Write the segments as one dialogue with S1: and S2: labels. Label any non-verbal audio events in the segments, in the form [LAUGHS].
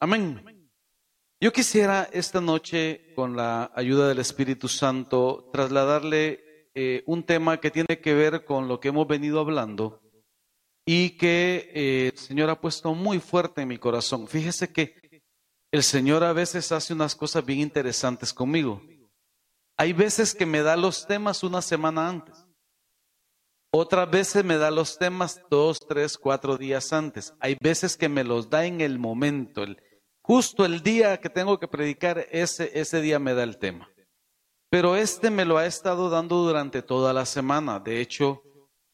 S1: Amén. Yo quisiera esta noche, con la ayuda del Espíritu Santo, trasladarle eh, un tema que tiene que ver con lo que hemos venido hablando y que eh, el Señor ha puesto muy fuerte en mi corazón. Fíjese que el Señor a veces hace unas cosas bien interesantes conmigo. Hay veces que me da los temas una semana antes. Otras veces me da los temas dos, tres, cuatro días antes. Hay veces que me los da en el momento. Justo el día que tengo que predicar, ese, ese día me da el tema. Pero este me lo ha estado dando durante toda la semana. De hecho,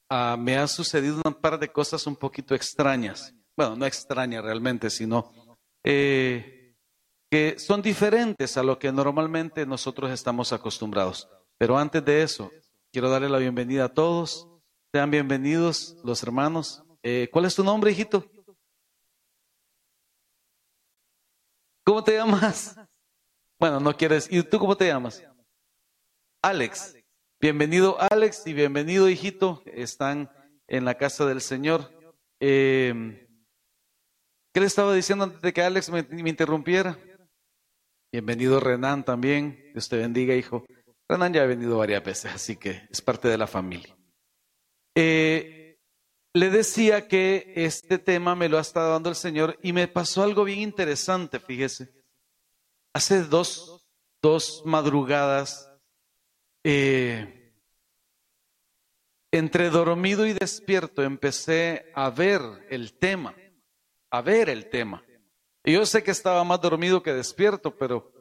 S1: ah, me ha sucedido un par de cosas un poquito extrañas. Bueno, no extrañas realmente, sino eh, que son diferentes a lo que normalmente nosotros estamos acostumbrados. Pero antes de eso, quiero darle la bienvenida a todos. Sean bienvenidos los hermanos. Eh, ¿Cuál es tu nombre, hijito? ¿Cómo te llamas? Bueno, no quieres. ¿Y tú cómo te llamas? Alex. Bienvenido, Alex, y bienvenido, hijito. Están en la casa del Señor. Em, ¿Qué le estaba diciendo antes de que Alex me, interrumpiera? Bienvenido, Renan, también. Dios te bendiga, hijo. Renan ya ha venido varias veces, así que es parte de la familia. Eh, le decía que este tema me lo ha estado dando el Señor y me pasó algo bien interesante, fíjese. Hace dos, dos madrugadas, eh, entre dormido y despierto, empecé a ver el tema, a ver el tema. Yo sé que estaba más dormido que despierto, pero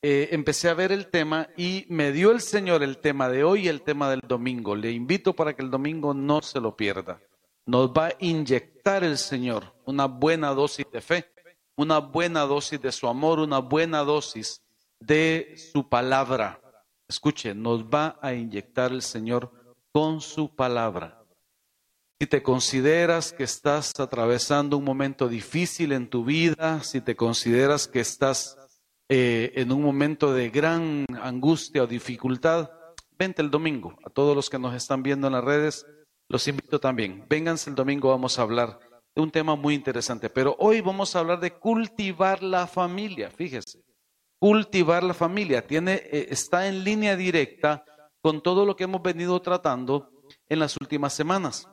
S1: eh, empecé a ver el tema y me dio el Señor el tema de hoy y el tema del domingo. Le invito para que el domingo no se lo pierda. Nos va a inyectar el Señor una buena dosis de fe, una buena dosis de su amor, una buena dosis de su palabra. Escuche, nos va a inyectar el Señor con su palabra. Si te consideras que estás atravesando un momento difícil en tu vida, si te consideras que estás eh, en un momento de gran angustia o dificultad, vente el domingo. A todos los que nos están viendo en las redes, los invito también. Vénganse el domingo, vamos a hablar de un tema muy interesante. Pero hoy vamos a hablar de cultivar la familia. Fíjese, cultivar la familia tiene, eh, está en línea directa con todo lo que hemos venido tratando en las últimas semanas.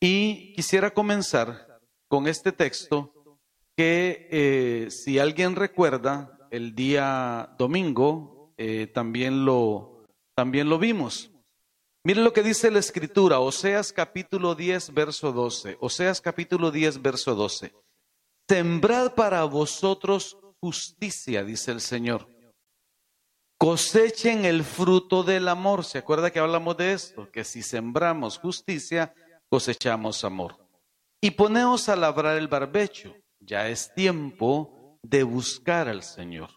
S1: Y quisiera comenzar con este texto que eh, si alguien recuerda, el día domingo eh, también, lo, también lo vimos. Miren lo que dice la escritura, Oseas capítulo 10, verso 12. Oseas capítulo 10, verso 12. Sembrad para vosotros justicia, dice el Señor. Cosechen el fruto del amor. ¿Se acuerda que hablamos de esto? Que si sembramos justicia, cosechamos amor. Y poneos a labrar el barbecho ya es tiempo de buscar al Señor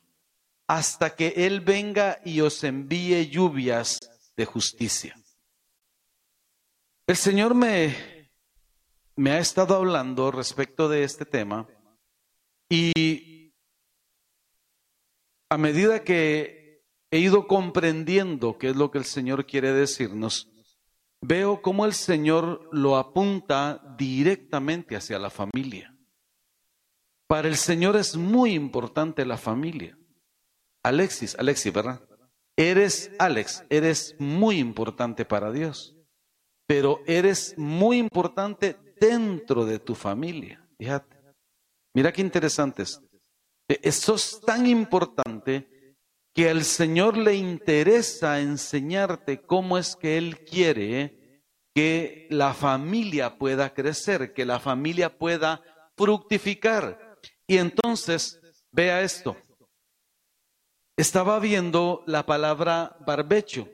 S1: hasta que Él venga y os envíe lluvias de justicia. El Señor me, me ha estado hablando respecto de este tema y a medida que he ido comprendiendo qué es lo que el Señor quiere decirnos, veo cómo el Señor lo apunta directamente hacia la familia. Para el Señor es muy importante la familia. Alexis, Alexis, ¿verdad? Eres, Alex, eres muy importante para Dios, pero eres muy importante dentro de tu familia. Fíjate. Mira qué interesante es. Eso es tan importante que al Señor le interesa enseñarte cómo es que Él quiere que la familia pueda crecer, que la familia pueda fructificar. Y entonces, vea esto. Estaba viendo la palabra barbecho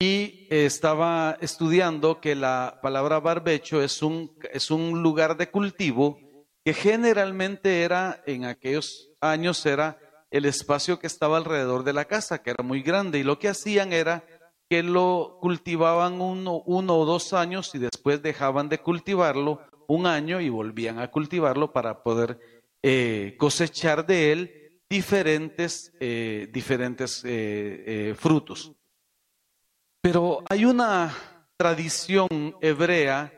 S1: y estaba estudiando que la palabra barbecho es un, es un lugar de cultivo que generalmente era, en aquellos años, era el espacio que estaba alrededor de la casa, que era muy grande, y lo que hacían era que lo cultivaban uno, uno o dos años y después dejaban de cultivarlo un año y volvían a cultivarlo para poder eh, cosechar de él diferentes, eh, diferentes eh, frutos. Pero hay una tradición hebrea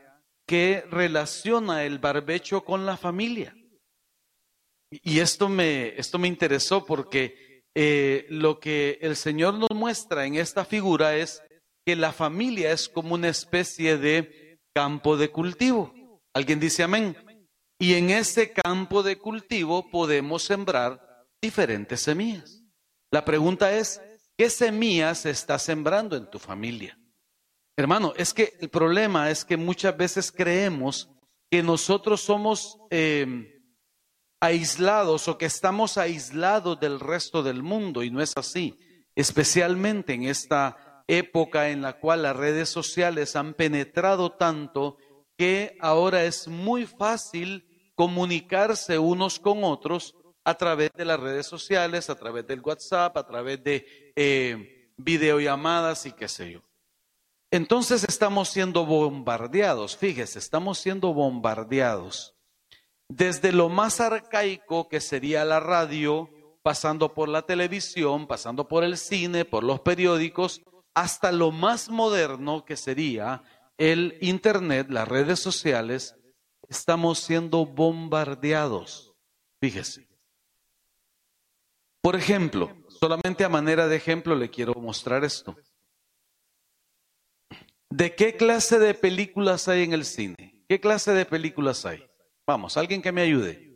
S1: que relaciona el barbecho con la familia. Y esto me, esto me interesó porque eh, lo que el Señor nos muestra en esta figura es que la familia es como una especie de campo de cultivo. ¿Alguien dice amén? Y en ese campo de cultivo podemos sembrar diferentes semillas. La pregunta es, ¿qué semillas está sembrando en tu familia? Hermano, es que el problema es que muchas veces creemos que nosotros somos em, aislados o que estamos aislados del resto del mundo y no es así, especialmente en esta época en la cual las redes sociales han penetrado tanto que ahora es muy fácil comunicarse unos con otros a través de las redes sociales, a través del WhatsApp, a través de eh, videollamadas y qué sé yo. Entonces estamos siendo bombardeados, fíjese, estamos siendo bombardeados desde lo más arcaico que sería la radio, pasando por la televisión, pasando por el cine, por los periódicos, hasta lo más moderno que sería el Internet, las redes sociales, estamos siendo bombardeados. Fíjese. Por ejemplo, solamente a manera de ejemplo le quiero mostrar esto. ¿De qué clase de películas hay en el cine? ¿Qué clase de películas hay? Vamos, alguien que me ayude.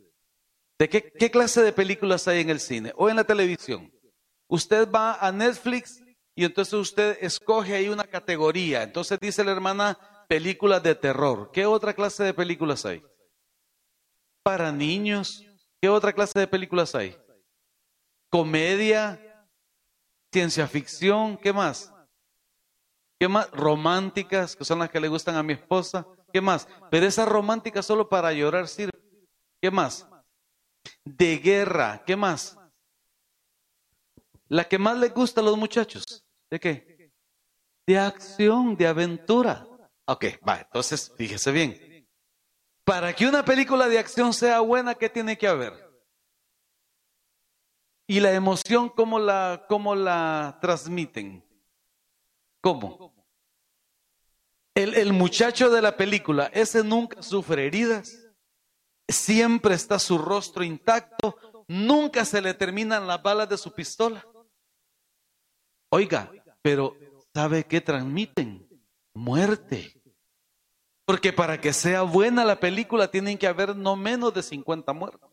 S1: ¿De qué, clase de películas hay en el cine o en la televisión? Usted va a Netflix y entonces usted escoge ahí una categoría. Entonces dice la hermana películas de terror. ¿Qué otra clase de películas hay? Para niños. ¿Qué otra clase de películas hay? Comedia, ciencia ficción, ¿qué más? ¿Qué más? Románticas, que son las que le gustan a mi esposa. ¿Qué más? Pero esa romántica solo para llorar sirve. ¿Qué más? De guerra. ¿Qué más? La que más le gusta a los muchachos. ¿De qué? De acción, de aventura. Ok, va, entonces fíjese bien. Para que una película de acción sea buena, ¿qué tiene que haber? Y la emoción, ¿cómo la, cómo la transmiten? ¿Cómo? El, el muchacho de la película, ese nunca sufre heridas, siempre está su rostro intacto, nunca se le terminan las balas de su pistola. Oiga, pero ¿sabe qué transmiten? Muerte. Porque para que sea buena la película tienen que haber no menos de 50 muertos.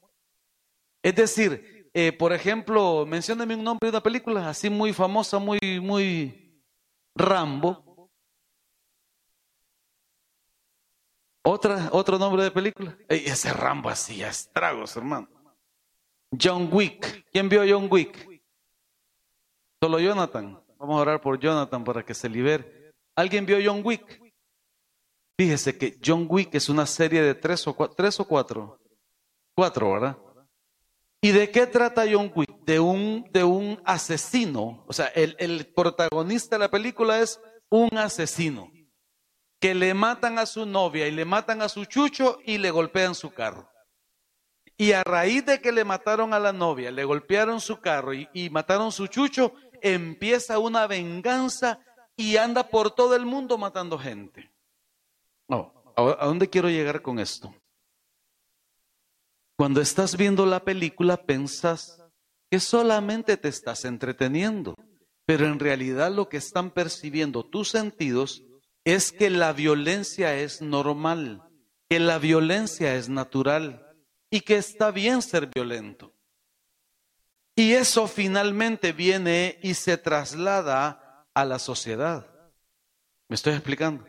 S1: Es decir, eh, por ejemplo, mencióneme un nombre de una película así muy famosa, muy, muy Rambo. Otra, otro nombre de película. ese Rambo así, estragos, hermano. John Wick. ¿Quién vio John Wick? Solo Jonathan. Vamos a orar por Jonathan para que se libere. ¿Alguien vio John Wick? Fíjese que John Wick es una serie de tres o, cuatro, tres o cuatro. Cuatro, ¿verdad? ¿Y de qué trata John Wick? De un, de un asesino. O sea, el, el protagonista de la película es un asesino que le matan a su novia y le matan a su chucho y le golpean su carro. Y a raíz de que le mataron a la novia, le golpearon su carro y, y mataron su chucho, empieza una venganza y anda por todo el mundo matando gente. No, ¿a dónde quiero llegar con esto? Cuando estás viendo la película, pensas que solamente te estás entreteniendo, pero en realidad lo que están percibiendo tus sentidos es que la violencia es normal, que la violencia es natural y que está bien ser violento. Y eso finalmente viene y se traslada a la sociedad. ¿Me estoy explicando?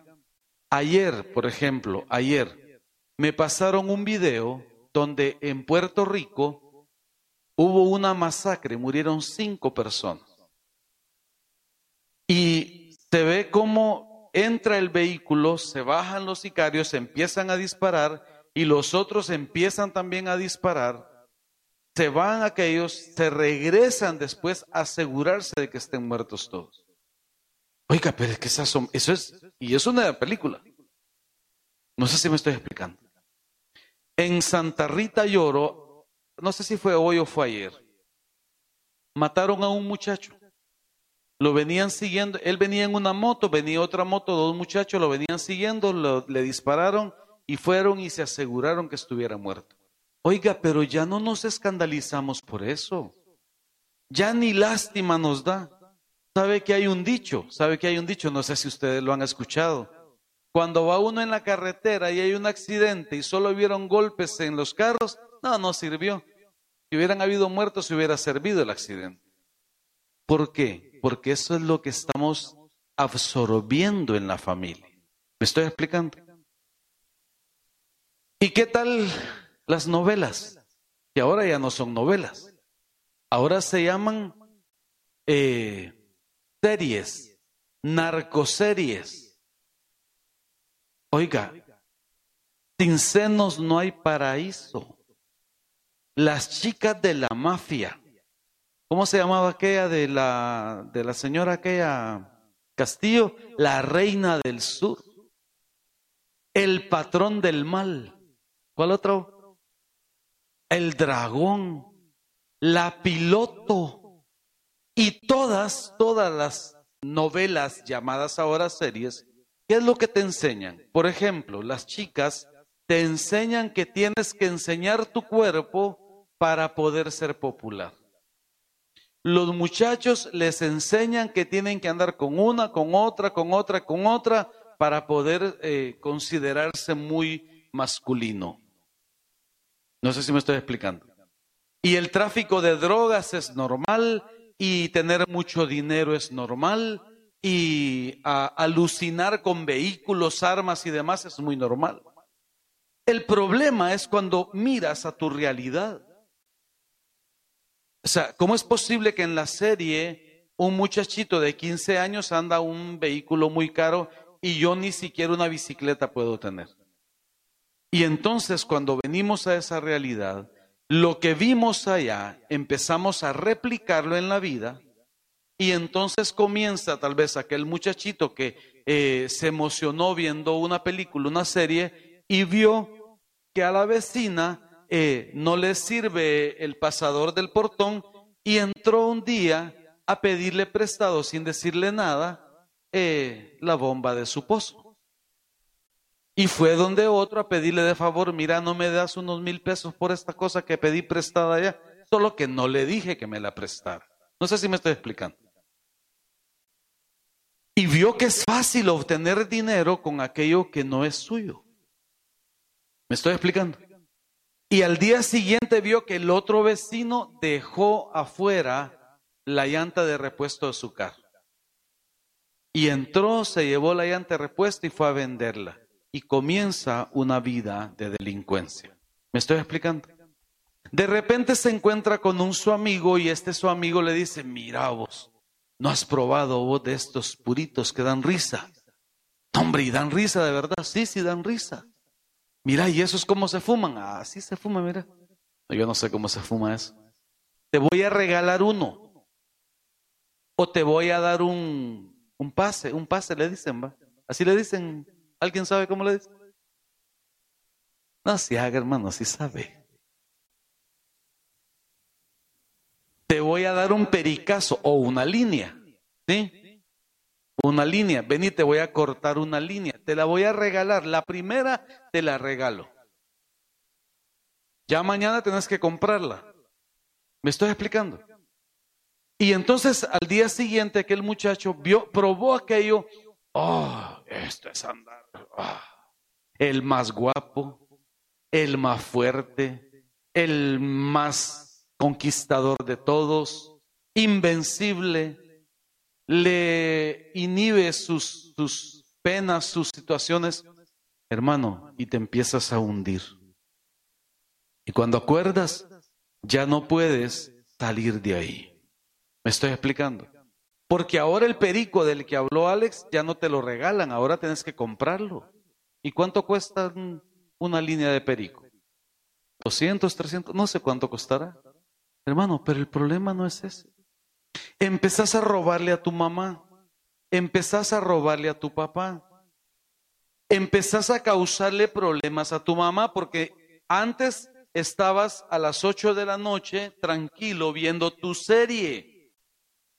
S1: Ayer, por ejemplo, ayer me pasaron un video donde en Puerto Rico hubo una masacre, murieron cinco personas. Y se ve cómo entra el vehículo, se bajan los sicarios, empiezan a disparar y los otros empiezan también a disparar. Se van aquellos, se regresan después a asegurarse de que estén muertos todos. Oiga, pero es que eso es, y es una película. No sé si me estoy explicando. En Santa Rita Lloro, no sé si fue hoy o fue ayer, mataron a un muchacho. Lo venían siguiendo, él venía en una moto, venía otra moto, dos muchachos lo venían siguiendo, le dispararon y fueron y se aseguraron que estuviera muerto. Oiga, pero ya no nos escandalizamos por eso. Ya ni lástima nos da. ¿Sabe que hay un dicho? ¿Sabe que hay un dicho? No sé si ustedes lo han escuchado. Cuando va uno en la carretera y hay un accidente y solo vieron golpes en los carros, no, no sirvió. Si hubieran habido muertos, se hubiera servido el accidente. ¿Por qué? Porque eso es lo que estamos absorbiendo en la familia. ¿Me estoy explicando? ¿Y qué tal las novelas? Que ahora ya no son novelas. Ahora se llaman eh, series, narcoseries. Oiga, sin senos no hay paraíso. Las chicas de la mafia. ¿Cómo se llamaba aquella de la, de la señora aquella Castillo? La reina del sur. El patrón del mal. ¿Cuál otro? El dragón. La piloto. Y todas, todas las novelas llamadas ahora series, ¿qué es lo que te enseñan? Por ejemplo, las chicas te enseñan que tienes que enseñar tu cuerpo para poder ser popular. Los muchachos les enseñan que tienen que andar con una, con otra, con otra, con otra, para poder eh, considerarse muy masculino. No sé si me estoy explicando. Y el tráfico de drogas es normal y tener mucho dinero es normal y alucinar con vehículos, armas y demás es muy normal. El problema es cuando miras a tu realidad. O sea, ¿cómo es posible que en la serie un muchachito de 15 años anda un vehículo muy caro y yo ni siquiera una bicicleta puedo tener? Y entonces cuando venimos a esa realidad, lo que vimos allá empezamos a replicarlo en la vida y entonces comienza tal vez aquel muchachito que eh, se emocionó viendo una película, una serie y vio que a la vecina eh, no le sirve el pasador del portón y entró un día a pedirle prestado sin decirle nada eh, la bomba de su pozo. Y fue donde otro a pedirle de favor, mira, no me das unos mil pesos por esta cosa que pedí prestada allá, solo que no le dije que me la prestara. No sé si me estoy explicando. Y vio que es fácil obtener dinero con aquello que no es suyo. ¿Me estoy explicando? Y al día siguiente vio que el otro vecino dejó afuera la llanta de repuesto de su carro. Y entró, se llevó la llanta de repuesto y fue a venderla y comienza una vida de delincuencia. ¿Me estoy explicando? De repente se encuentra con un su amigo y este su amigo le dice, mira vos, ¿no has probado vos de estos puritos que dan risa? Hombre, y dan risa de verdad, sí, sí dan risa. Mira, ¿y eso es cómo se fuman? Ah, sí se fuma, mira. Yo no sé cómo se fuma eso. Te voy a regalar uno. O te voy a dar un, un pase, un pase le dicen, va. Así le dicen ¿Alguien sabe cómo le dice? No se haga, hermano, si sabe. Te voy a dar un pericazo o una línea. ¿Sí? Una línea. Vení, te voy a cortar una línea. Te la voy a regalar. La primera te la regalo. Ya mañana tenés que comprarla. ¿Me estoy explicando? Y entonces al día siguiente aquel muchacho vio, probó aquello. Oh, esto es andar Ah, el más guapo, el más fuerte, el más conquistador de todos, invencible, le inhibe sus, penas, sus situaciones, hermano, y te empiezas a hundir. Y cuando acuerdas, ya no puedes salir de ahí. ¿Me estoy explicando? Porque ahora el perico del que habló Alex ya no te lo regalan, ahora tienes que comprarlo. ¿Y cuánto cuesta una línea de perico? 200, 300, no sé cuánto costará. Hermano, pero el problema no es ese. Empezás a robarle a tu mamá, empezás a robarle a tu papá, empezás a causarle problemas a tu mamá porque antes estabas a las 8 de la noche tranquilo viendo tu serie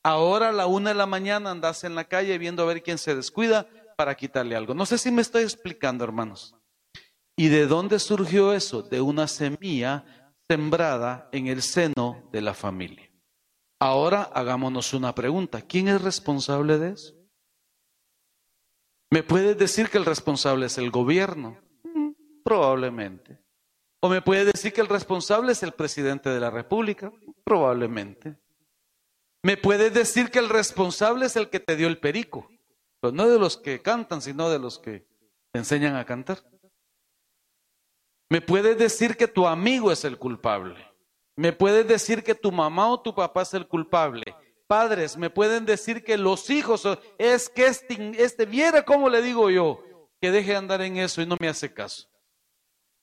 S1: Ahora a la una de la mañana andas en la calle viendo a ver quién se descuida para quitarle algo. No sé si me estoy explicando, hermanos. ¿Y de dónde surgió eso? De una semilla sembrada en el seno de la familia. Ahora hagámonos una pregunta. ¿Quién es responsable de eso? ¿Me puedes decir que el responsable es el gobierno? Mm, probablemente. ¿O me puede decir que el responsable es el presidente de la República? Probablemente. ¿Me puedes decir que el responsable es el que te dio el perico? Pues no de los que cantan, sino de los que te enseñan a cantar. ¿Me puedes decir que tu amigo es el culpable? ¿Me puedes decir que tu mamá o tu papá es el culpable? Padres, me pueden decir que los hijos, es que este, este viera cómo le digo yo, que deje de andar en eso y no me hace caso.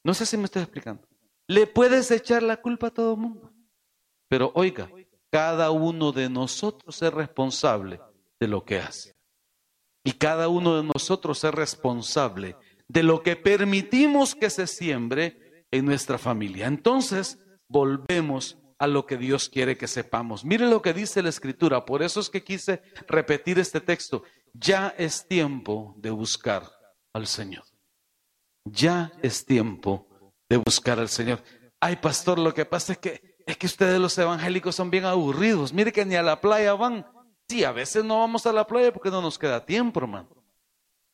S1: No sé si me estoy explicando. Le puedes echar la culpa a todo el mundo. Pero oiga, cada uno de nosotros es responsable de lo que hace. Y cada uno de nosotros es responsable de lo que permitimos que se siembre en nuestra familia. Entonces, volvemos a lo que Dios quiere que sepamos. Mire lo que dice la escritura, por eso es que quise repetir este texto. Ya es tiempo de buscar al Señor. Ya es tiempo de buscar al Señor. Ay, pastor, lo que pasa es que es que ustedes los evangélicos son bien aburridos. Mire que ni a la playa van. Sí, a veces no vamos a la playa porque no nos queda tiempo, hermano.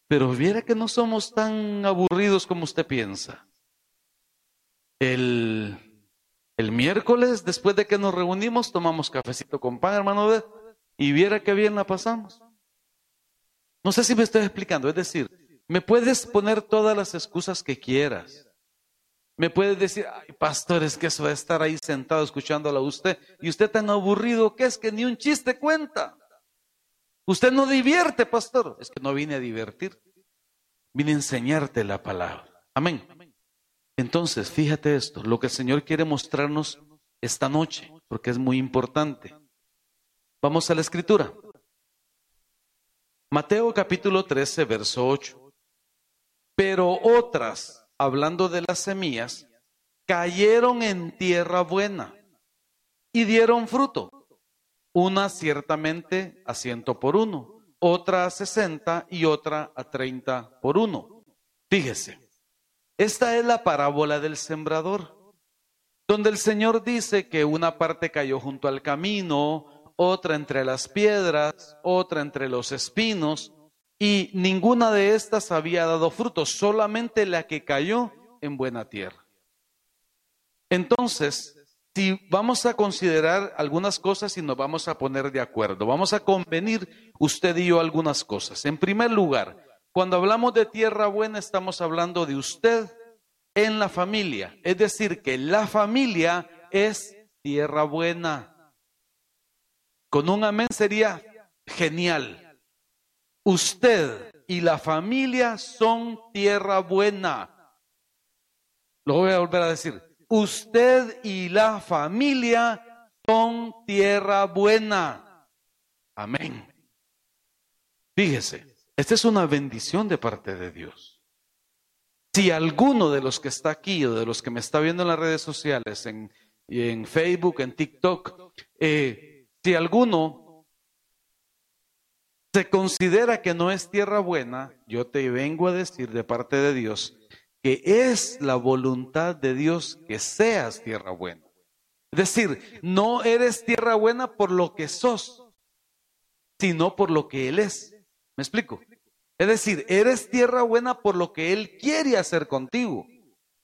S1: Pero viera que no somos tan aburridos como usted piensa. El, el miércoles, después de que nos reunimos, tomamos cafecito con pan, hermano, y viera que bien la pasamos. No sé si me estoy explicando, es decir, me puedes poner todas las excusas que quieras. Me puedes decir, ay, pastor, es que eso a estar ahí sentado escuchándola a usted, y usted tan aburrido que es que ni un chiste cuenta. Usted no divierte, pastor. Es que no vine a divertir. Vine a enseñarte la palabra. Amén. Entonces, fíjate esto, lo que el Señor quiere mostrarnos esta noche, porque es muy importante. Vamos a la escritura. Mateo capítulo 13, verso 8. Pero otras, hablando de las semillas, cayeron en tierra buena y dieron fruto una ciertamente a ciento por uno, otra a sesenta y otra a treinta por uno. Fíjese, esta es la parábola del sembrador, donde el Señor dice que una parte cayó junto al camino, otra entre las piedras, otra entre los espinos, y ninguna de estas había dado fruto, solamente la que cayó en buena tierra. Entonces, si vamos a considerar algunas cosas y nos vamos a poner de acuerdo, vamos a convenir usted y yo algunas cosas. En primer lugar, cuando hablamos de tierra buena, estamos hablando de usted en la familia. Es decir, que la familia es tierra buena. Con un amén sería genial. Usted y la familia son tierra buena. Lo voy a volver a decir usted y la familia son tierra buena. Amén. Fíjese, esta es una bendición de parte de Dios. Si alguno de los que está aquí o de los que me está viendo en las redes sociales, en, en Facebook, en TikTok, eh, si alguno se considera que no es tierra buena, yo te vengo a decir de parte de Dios que es la voluntad de Dios que seas tierra buena. Es decir, no eres tierra buena por lo que sos, sino por lo que Él es. ¿Me explico? Es decir, eres tierra buena por lo que Él quiere hacer contigo,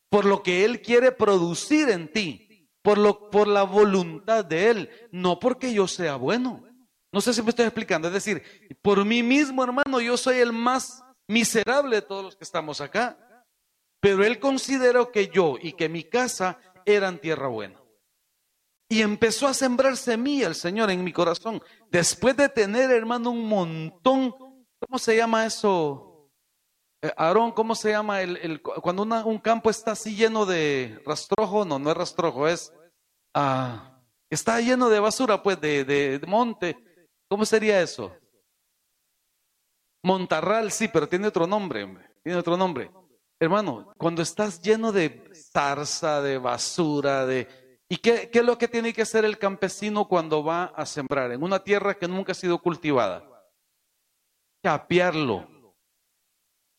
S1: por lo que Él quiere producir en ti, por, lo, por la voluntad de Él, no porque yo sea bueno. No sé si me estoy explicando. Es decir, por mí mismo, hermano, yo soy el más miserable de todos los que estamos acá. Pero él consideró que yo y que mi casa eran tierra buena. Y empezó a sembrar semilla el Señor en mi corazón. Después de tener, hermano, un montón, ¿cómo se llama eso? Eh, Aarón, ¿cómo se llama el, cuando un campo está así lleno de rastrojo? No, no es rastrojo, es, ah, está lleno de basura, pues, de, de monte. ¿Cómo sería eso? Montarral, sí, pero tiene otro nombre, tiene otro nombre. Hermano, cuando estás lleno de zarza, de basura, de... ¿Y qué, es lo que tiene que hacer el campesino cuando va a sembrar en una tierra que nunca ha sido cultivada? Chapearlo,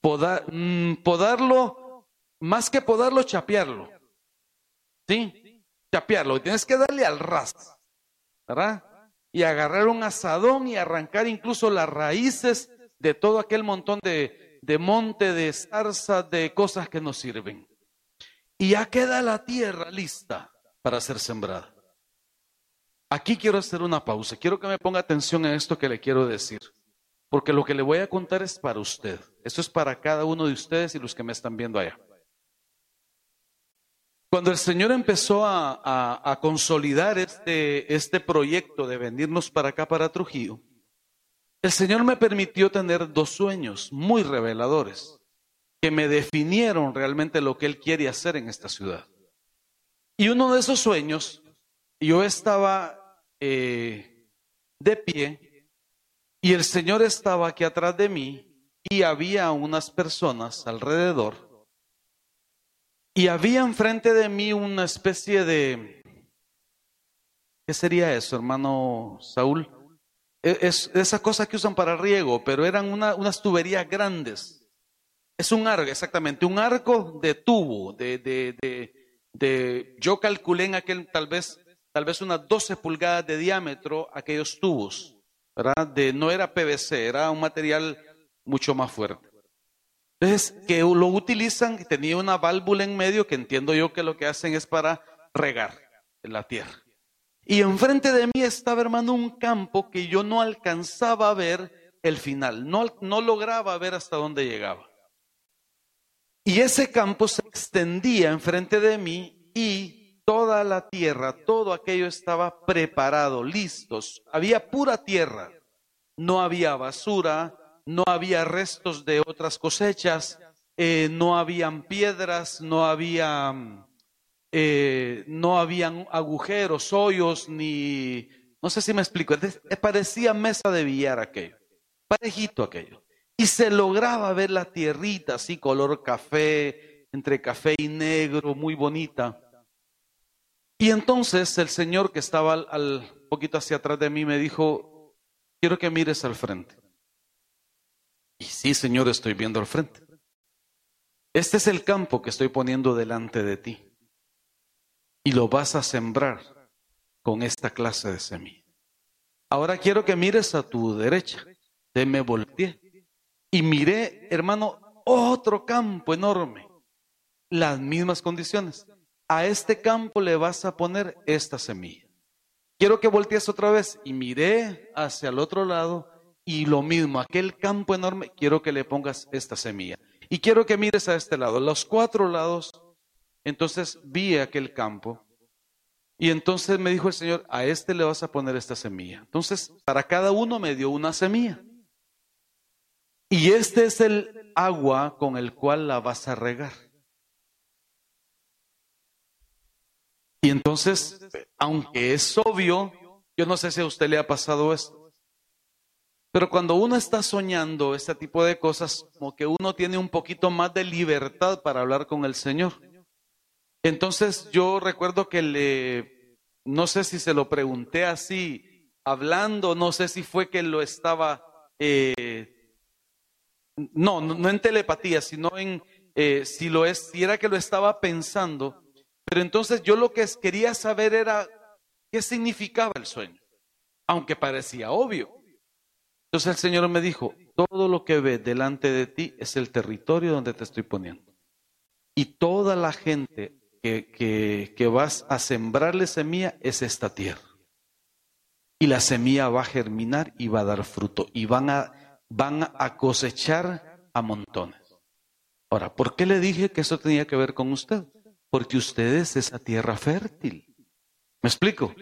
S1: podar, mm, podarlo más que podarlo, chapearlo. ¿Sí? Chapearlo. Tienes que darle al ras, ¿verdad? Y agarrar un asadón y arrancar incluso las raíces de todo aquel montón de, de monte, de zarza, de cosas que nos sirven. Y ya queda la tierra lista para ser sembrada. Aquí quiero hacer una pausa. Quiero que me ponga atención en esto que le quiero decir. Porque lo que le voy a contar es para usted. Esto es para cada uno de ustedes y los que me están viendo allá. Cuando el Señor empezó a, consolidar este, este proyecto de venirnos para acá, para Trujillo, el Señor me permitió tener dos sueños muy reveladores que me definieron realmente lo que Él quiere hacer en esta ciudad. Y uno de esos sueños, yo estaba eh, de pie y el Señor estaba aquí atrás de mí y había unas personas alrededor y había enfrente de mí una especie de... ¿Qué sería eso, hermano Saúl? E, es, esa cosa que usan para riego, pero eran unas tuberías grandes. Es un arco, exactamente, un arco de tubo, de, de, de, de, yo calculé en aquel tal vez, tal vez unas 12 pulgadas de diámetro aquellos tubos, ¿verdad? De, no era PVC, era un material mucho más fuerte. Entonces, que lo utilizan, tenía una válvula en medio que entiendo yo que lo que hacen es para regar la tierra. Y enfrente de mí estaba, hermano, un campo que yo no alcanzaba a ver el final, no, no lograba ver hasta dónde llegaba. Y ese campo se extendía enfrente de mí y toda la tierra, todo aquello estaba preparado, listos. Había pura tierra, no había basura, no había restos de otras cosechas, eh, no habían piedras, no había, eh, no habían agujeros, hoyos, ni, no sé si me explico, parecía mesa de billar aquello, parejito aquello. Y se lograba ver la tierrita así, color café, entre café y negro, muy bonita. Y entonces el señor que estaba al poquito hacia atrás de mí me dijo, quiero que mires al frente. Y sí, Señor, estoy viendo al frente. Este es el campo que estoy poniendo delante de ti. Y lo vas a sembrar con esta clase de semilla. Ahora quiero que mires a tu derecha. Te me volteé. Y miré, hermano, otro campo enorme. Las mismas condiciones. A este campo le vas a poner esta semilla. Quiero que voltees otra vez. Y miré hacia el otro lado y lo mismo, aquel campo enorme, quiero que le pongas esta semilla. Y quiero que mires a este lado, los cuatro lados. Entonces vi aquel campo. Y entonces me dijo el Señor, a este le vas a poner esta semilla. Entonces, para cada uno me dio una semilla. Y este es el agua con el cual la vas a regar. Y entonces, aunque es obvio, yo no sé si a usted le ha pasado esto. Pero cuando uno está soñando este tipo de cosas, como que uno tiene un poquito más de libertad para hablar con el Señor. Entonces yo recuerdo que le, no sé si se lo pregunté así, hablando, no sé si fue que lo estaba, eh, no, no en telepatía, sino en, eh, si lo es, si era que lo estaba pensando. Pero entonces yo lo que quería saber era qué significaba el sueño, aunque parecía obvio. Entonces el Señor me dijo, todo lo que ves delante de ti es el territorio donde te estoy poniendo. Y toda la gente que, que, vas a sembrarle semilla es esta tierra. Y la semilla va a germinar y va a dar fruto. Y van a, van a cosechar a montones. Ahora, ¿por qué le dije que eso tenía que ver con usted? Porque usted es esa tierra fértil. ¿Me explico?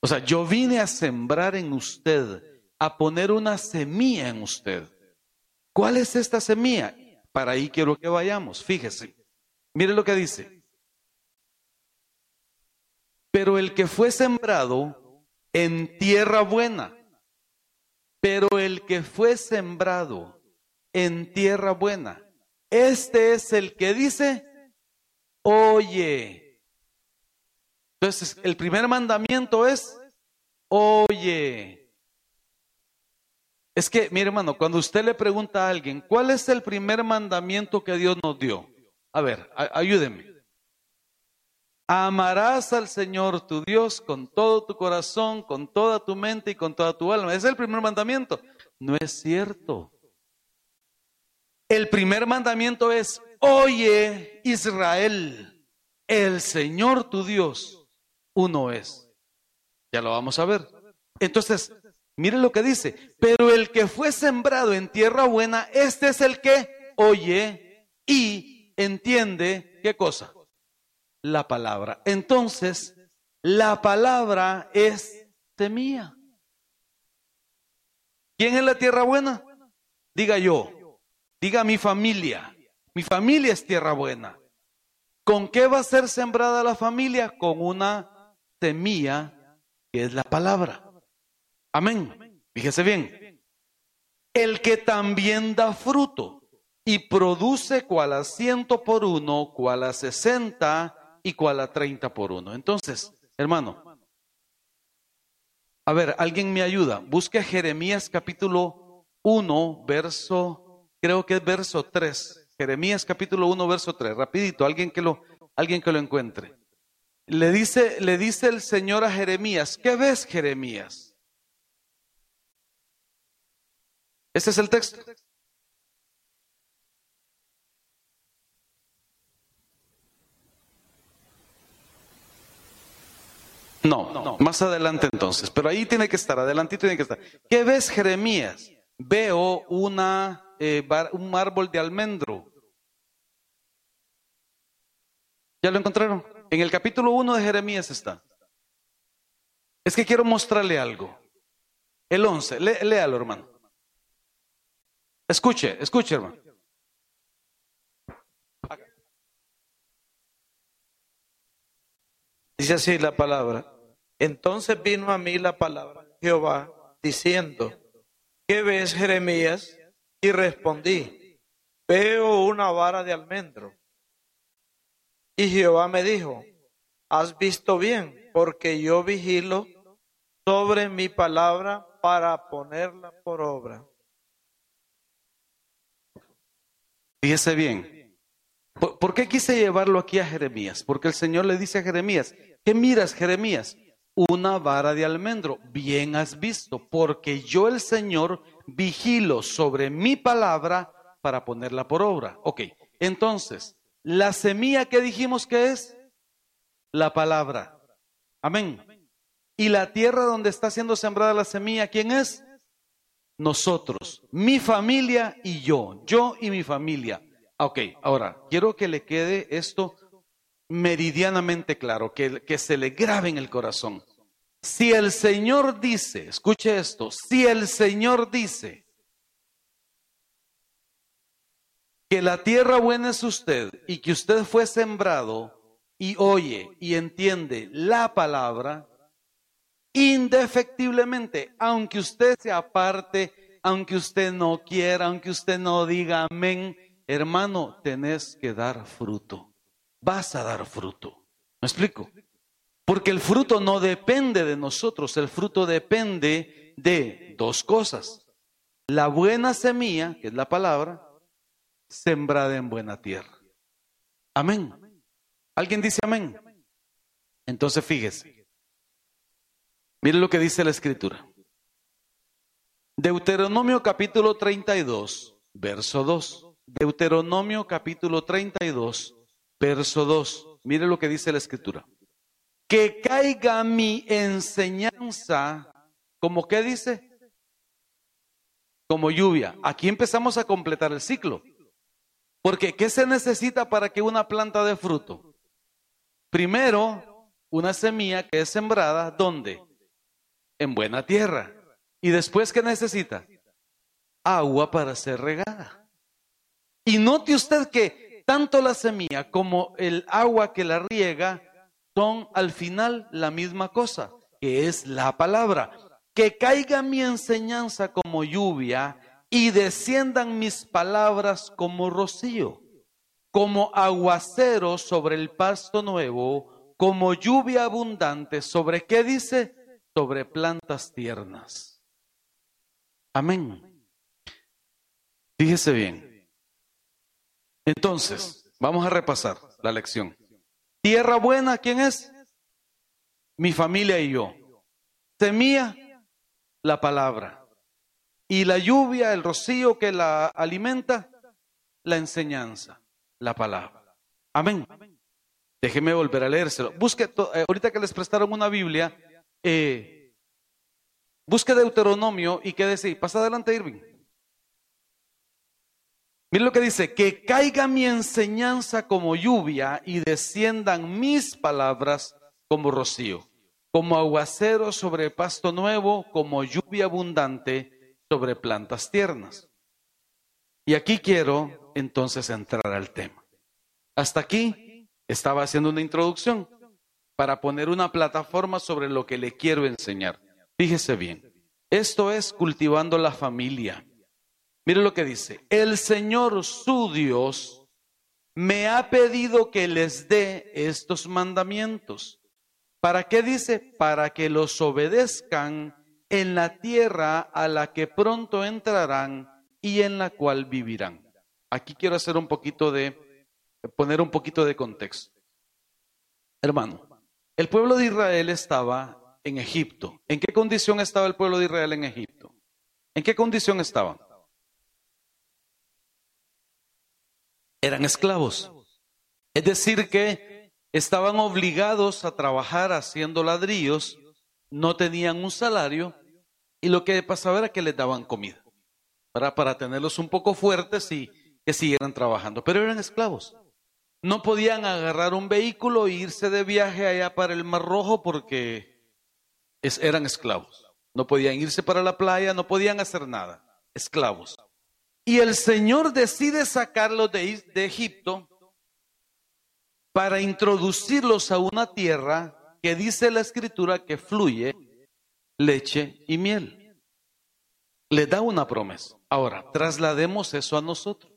S1: O sea, yo vine a sembrar en usted a poner una semilla en usted. ¿Cuál es esta semilla? Para ahí quiero que vayamos. Fíjese. Mire lo que dice. Pero el que fue sembrado en tierra buena, pero el que fue sembrado en tierra buena, este es el que dice, oye. Entonces, el primer mandamiento es, oye. Es que, mi hermano, cuando usted le pregunta a alguien, ¿cuál es el primer mandamiento que Dios nos dio? A ver, ayúdenme. Amarás al Señor tu Dios con todo tu corazón, con toda tu mente y con toda tu alma. Ese es el primer mandamiento. No es cierto. El primer mandamiento es, oye Israel, el Señor tu Dios, uno es. Ya lo vamos a ver. Entonces, miren lo que dice, pero el que fue sembrado en tierra buena, este es el que oye y entiende qué cosa la palabra. Entonces, la palabra es semilla. ¿Quién es la tierra buena? Diga yo, diga mi familia. Mi familia es tierra buena. ¿Con qué va a ser sembrada la familia? Con una semilla que es la palabra. Amén. Fíjese bien. El que también da fruto y produce cual a ciento por uno, cual a sesenta y cual a 30 por uno. Entonces, hermano, a ver, alguien me ayuda. Busque Jeremías capítulo 1, verso, creo que es verso 3. Jeremías capítulo 1, verso 3. Rapidito, alguien que lo, alguien que lo encuentre. Le dice, le dice el Señor a Jeremías, ¿qué ves Jeremías? Este es el texto. No, más adelante entonces, pero ahí tiene que estar, adelantito tiene que estar. ¿Qué ves, Jeremías? Veo una, eh, un árbol de almendro. ¿Ya lo encontraron? En el capítulo 1 de Jeremías está. Es que quiero mostrarle algo. El 11, léalo, hermano. Escuche, escuche, hermano.
S2: Dice así la palabra. Entonces vino a mí la palabra de Jehová diciendo, ¿qué ves Jeremías? Y respondí, veo una vara de almendro. Y Jehová me dijo, has visto bien, porque yo vigilo sobre mi palabra para ponerla por obra.
S1: Fíjese bien. ¿Por, qué quise llevarlo aquí a Jeremías? Porque el Señor le dice a Jeremías, ¿qué miras, Jeremías? Una vara de almendro. Bien has visto, porque yo el Señor vigilo sobre mi palabra para ponerla por obra. Ok, entonces, la semilla que dijimos que es la palabra. Amén. Y la tierra donde está siendo sembrada la semilla, ¿quién es? Nosotros, mi familia y yo, yo y mi familia. Ok, ahora, quiero que le quede esto meridianamente claro, que, que se le grabe en el corazón. Si el Señor dice, escuche esto, si el Señor dice que la tierra buena es usted y que usted fue sembrado y oye y entiende la palabra, indefectiblemente, aunque usted se aparte, aunque usted no quiera, aunque usted no diga amén, hermano, tenés que dar fruto. Vas a dar fruto. ¿Me explico? Porque el fruto no depende de nosotros, el fruto depende de dos cosas. La buena semilla, que es la palabra, sembrada en buena tierra. Amén. ¿Alguien dice amén? Entonces fíjese. Mire lo que dice la escritura. Deuteronomio capítulo 32, verso 2. Deuteronomio capítulo 32, verso 2. Mire lo que dice la escritura que caiga mi enseñanza, como qué dice? Como lluvia. Aquí empezamos a completar el ciclo. Porque ¿qué se necesita para que una planta dé fruto? Primero, una semilla que es sembrada, ¿dónde? En buena tierra. Y después, ¿qué necesita? Agua para ser regada. Y note usted que tanto la semilla como el agua que la riega son al final la misma cosa, que es la palabra. Que caiga mi enseñanza como lluvia y desciendan mis palabras como rocío, como aguacero sobre el pasto nuevo, como lluvia abundante sobre, ¿qué dice? Sobre plantas tiernas. Amén. Fíjese bien. Entonces, vamos a repasar la lección. Tierra buena, ¿quién es? Mi familia y yo. Semilla, la palabra. Y la lluvia, el rocío que la alimenta, la enseñanza, la palabra. Amén. Déjeme volver a leérselo. Busque, eh, ahorita que les prestaron una Biblia, eh, busque Deuteronomio y quédese. Pasa adelante, Irving. Mire lo que dice, que caiga mi enseñanza como lluvia y desciendan mis palabras como rocío, como aguacero sobre pasto nuevo, como lluvia abundante sobre plantas tiernas. Y aquí quiero entonces entrar al tema. Hasta aquí estaba haciendo una introducción para poner una plataforma sobre lo que le quiero enseñar. Fíjese bien, esto es cultivando la familia. Mire lo que dice, el Señor su Dios me ha pedido que les dé estos mandamientos. ¿Para qué dice? Para que los obedezcan en la tierra a la que pronto entrarán y en la cual vivirán. Aquí quiero hacer un poquito de, poner un poquito de contexto. Hermano, el pueblo de Israel estaba en Egipto. ¿En qué condición estaba el pueblo de Israel en Egipto? ¿En qué condición estaba? Eran esclavos. Es decir, que estaban obligados a trabajar haciendo ladrillos, no tenían un salario y lo que pasaba era que les daban comida para, para tenerlos un poco fuertes y que siguieran trabajando, pero eran esclavos. No podían agarrar un vehículo e irse de viaje allá para el Mar Rojo porque eran esclavos. No podían irse para la playa, no podían hacer nada. Esclavos. Y el Señor decide sacarlos de, Egipto para introducirlos a una tierra que dice la escritura que fluye leche y miel. Le da una promesa. Ahora, traslademos eso a nosotros.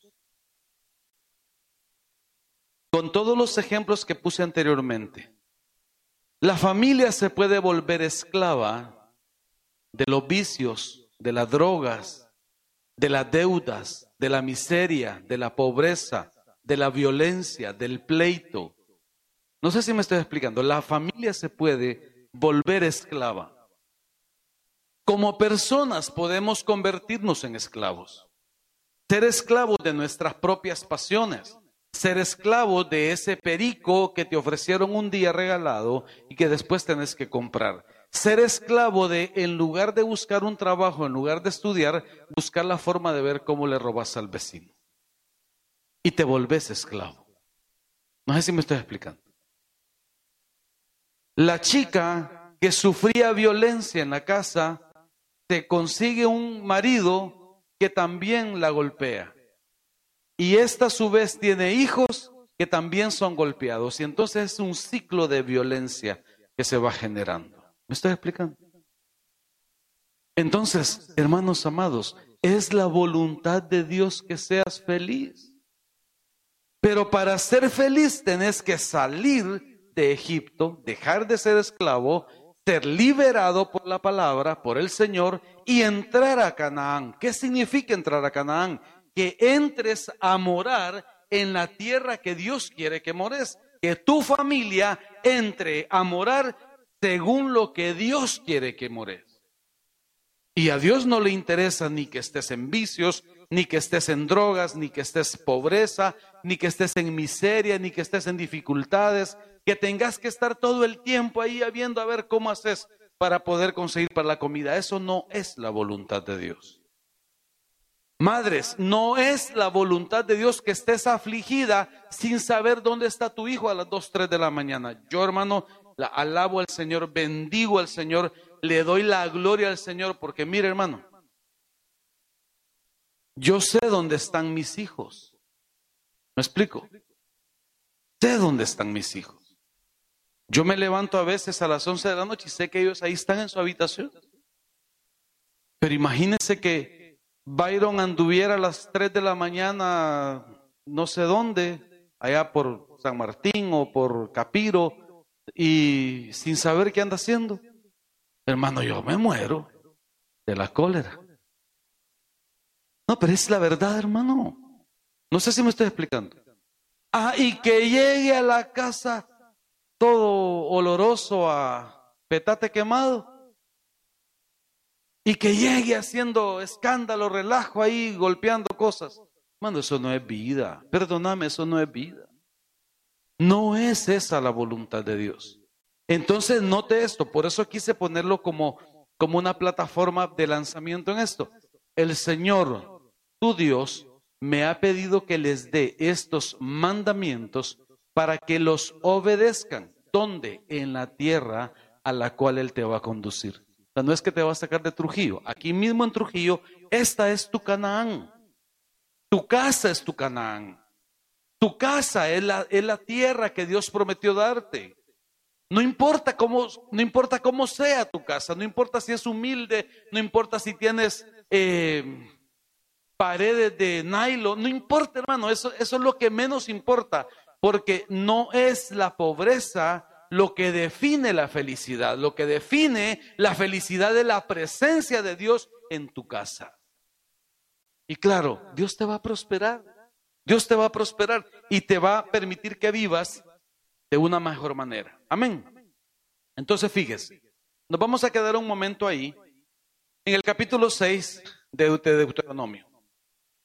S1: Con todos los ejemplos que puse anteriormente, la familia se puede volver esclava de los vicios, de las drogas, de las deudas, de la miseria, de la pobreza, de la violencia, del pleito. No sé si me estoy explicando. La familia se puede volver esclava. Como personas podemos convertirnos en esclavos. Ser esclavos de nuestras propias pasiones. Ser esclavo de ese perico que te ofrecieron un día regalado y que después tenés que comprar ser esclavo de, en lugar de buscar un trabajo, en lugar de estudiar, buscar la forma de ver cómo le robas al vecino. Y te volvés esclavo. No sé si me estoy explicando. La chica que sufría violencia en la casa, te consigue un marido que también la golpea. Y esta a su vez tiene hijos que también son golpeados. Y entonces es un ciclo de violencia que se va generando. ¿Me estoy explicando? Entonces, hermanos amados, es la voluntad de Dios que seas feliz. Pero para ser feliz tenés que salir de Egipto, dejar de ser esclavo, ser liberado por la palabra, por el Señor y entrar a Canaán. ¿Qué significa entrar a Canaán? Que entres a morar en la tierra que Dios quiere que mores. Que tu familia entre a morar según lo que Dios quiere que mores. Y a Dios no le interesa ni que estés en vicios, ni que estés en drogas, ni que estés pobreza, ni que estés en miseria, ni que estés en dificultades, que tengas que estar todo el tiempo ahí viendo a ver cómo haces para poder conseguir para la comida. Eso no es la voluntad de Dios. Madres, no es la voluntad de Dios que estés afligida sin saber dónde está tu hijo a las 2, 3 de la mañana. Yo, hermano, alabo al Señor, bendigo al Señor, le doy la gloria al Señor, porque mire hermano, yo sé dónde están mis hijos. ¿Me explico? Sé dónde están mis hijos. Yo me levanto a veces a las 11 de la noche y sé que ellos ahí están en su habitación. Pero imagínense que Byron anduviera a las 3 de la mañana, no sé dónde, allá por San Martín o por Capiro, y sin saber qué anda haciendo, hermano, yo me muero de la cólera. No, pero es la verdad, hermano. No sé si me estoy explicando. Ah, y que llegue a la casa todo oloroso a petate quemado. Y que llegue haciendo escándalo, relajo ahí, golpeando cosas. Mano, eso no es vida. Perdóname, eso no es vida. No es esa la voluntad de Dios. Entonces, note esto. Por eso quise ponerlo como, como una plataforma de lanzamiento en esto. El Señor, tu Dios, me ha pedido que les dé estos mandamientos para que los obedezcan. ¿Dónde? En la tierra a la cual Él te va a conducir. O sea, no es que te va a sacar de Trujillo. Aquí mismo en Trujillo, esta es tu Canaán. Tu casa es tu Canaán. Tu casa es la, es la tierra que Dios prometió darte. No importa cómo, no importa cómo sea tu casa, no importa si es humilde, no importa si tienes eh, paredes de nylon, no importa, hermano, eso, eso es lo que menos importa, porque no es la pobreza lo que define la felicidad, lo que define la felicidad de la presencia de Dios en tu casa. Y claro, Dios te va a prosperar, Dios te va a prosperar y te va a permitir que vivas de una mejor manera. Amén. Entonces, fíjese, nos vamos a quedar un momento ahí, en el capítulo 6 de Deuteronomio.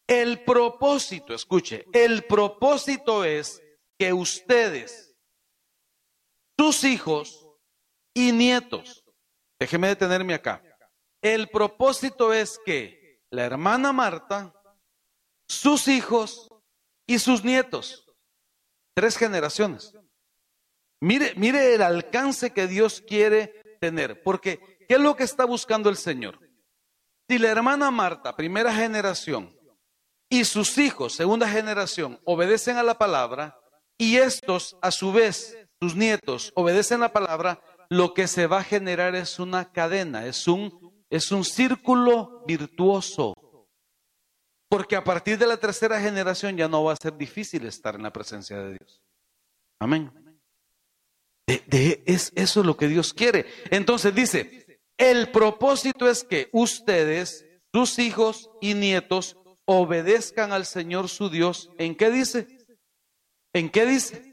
S1: El propósito, escuche, el propósito es que ustedes, sus hijos y nietos, déjeme detenerme acá, el propósito es que la hermana Marta, sus hijos y sus nietos, tres generaciones. Mire, mire el alcance que Dios quiere tener, porque ¿qué es lo que está buscando el Señor? Si la hermana Marta, primera generación, y sus hijos, segunda generación, obedecen a la palabra, y estos, a su vez, sus nietos, obedecen la palabra, lo que se va a generar es una cadena, es un, es un círculo virtuoso. Porque a partir de la tercera generación ya no va a ser difícil estar en la presencia de Dios. Amén. es, eso es lo que Dios quiere. Entonces dice, el propósito es que ustedes, sus hijos y nietos, obedezcan al Señor su Dios. ¿En qué dice? ¿En qué dice?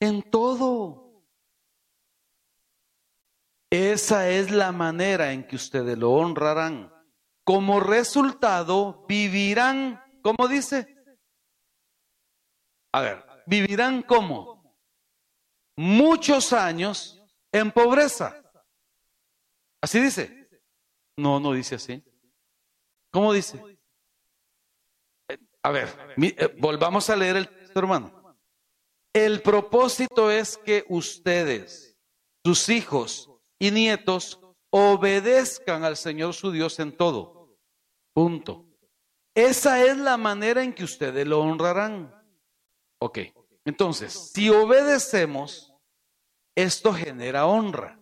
S1: En todo. Esa es la manera en que ustedes lo honrarán. Como resultado, vivirán, ¿cómo dice? A ver, vivirán como muchos años en pobreza. ¿Así dice? No, no dice así. ¿Cómo dice? A ver, eh, volvamos a leer el texto, hermano. El propósito es que ustedes, sus hijos y nietos, obedezcan al Señor su Dios en todo. Punto. Esa es la manera en que ustedes lo honrarán. Ok, entonces, si obedecemos, esto genera honra.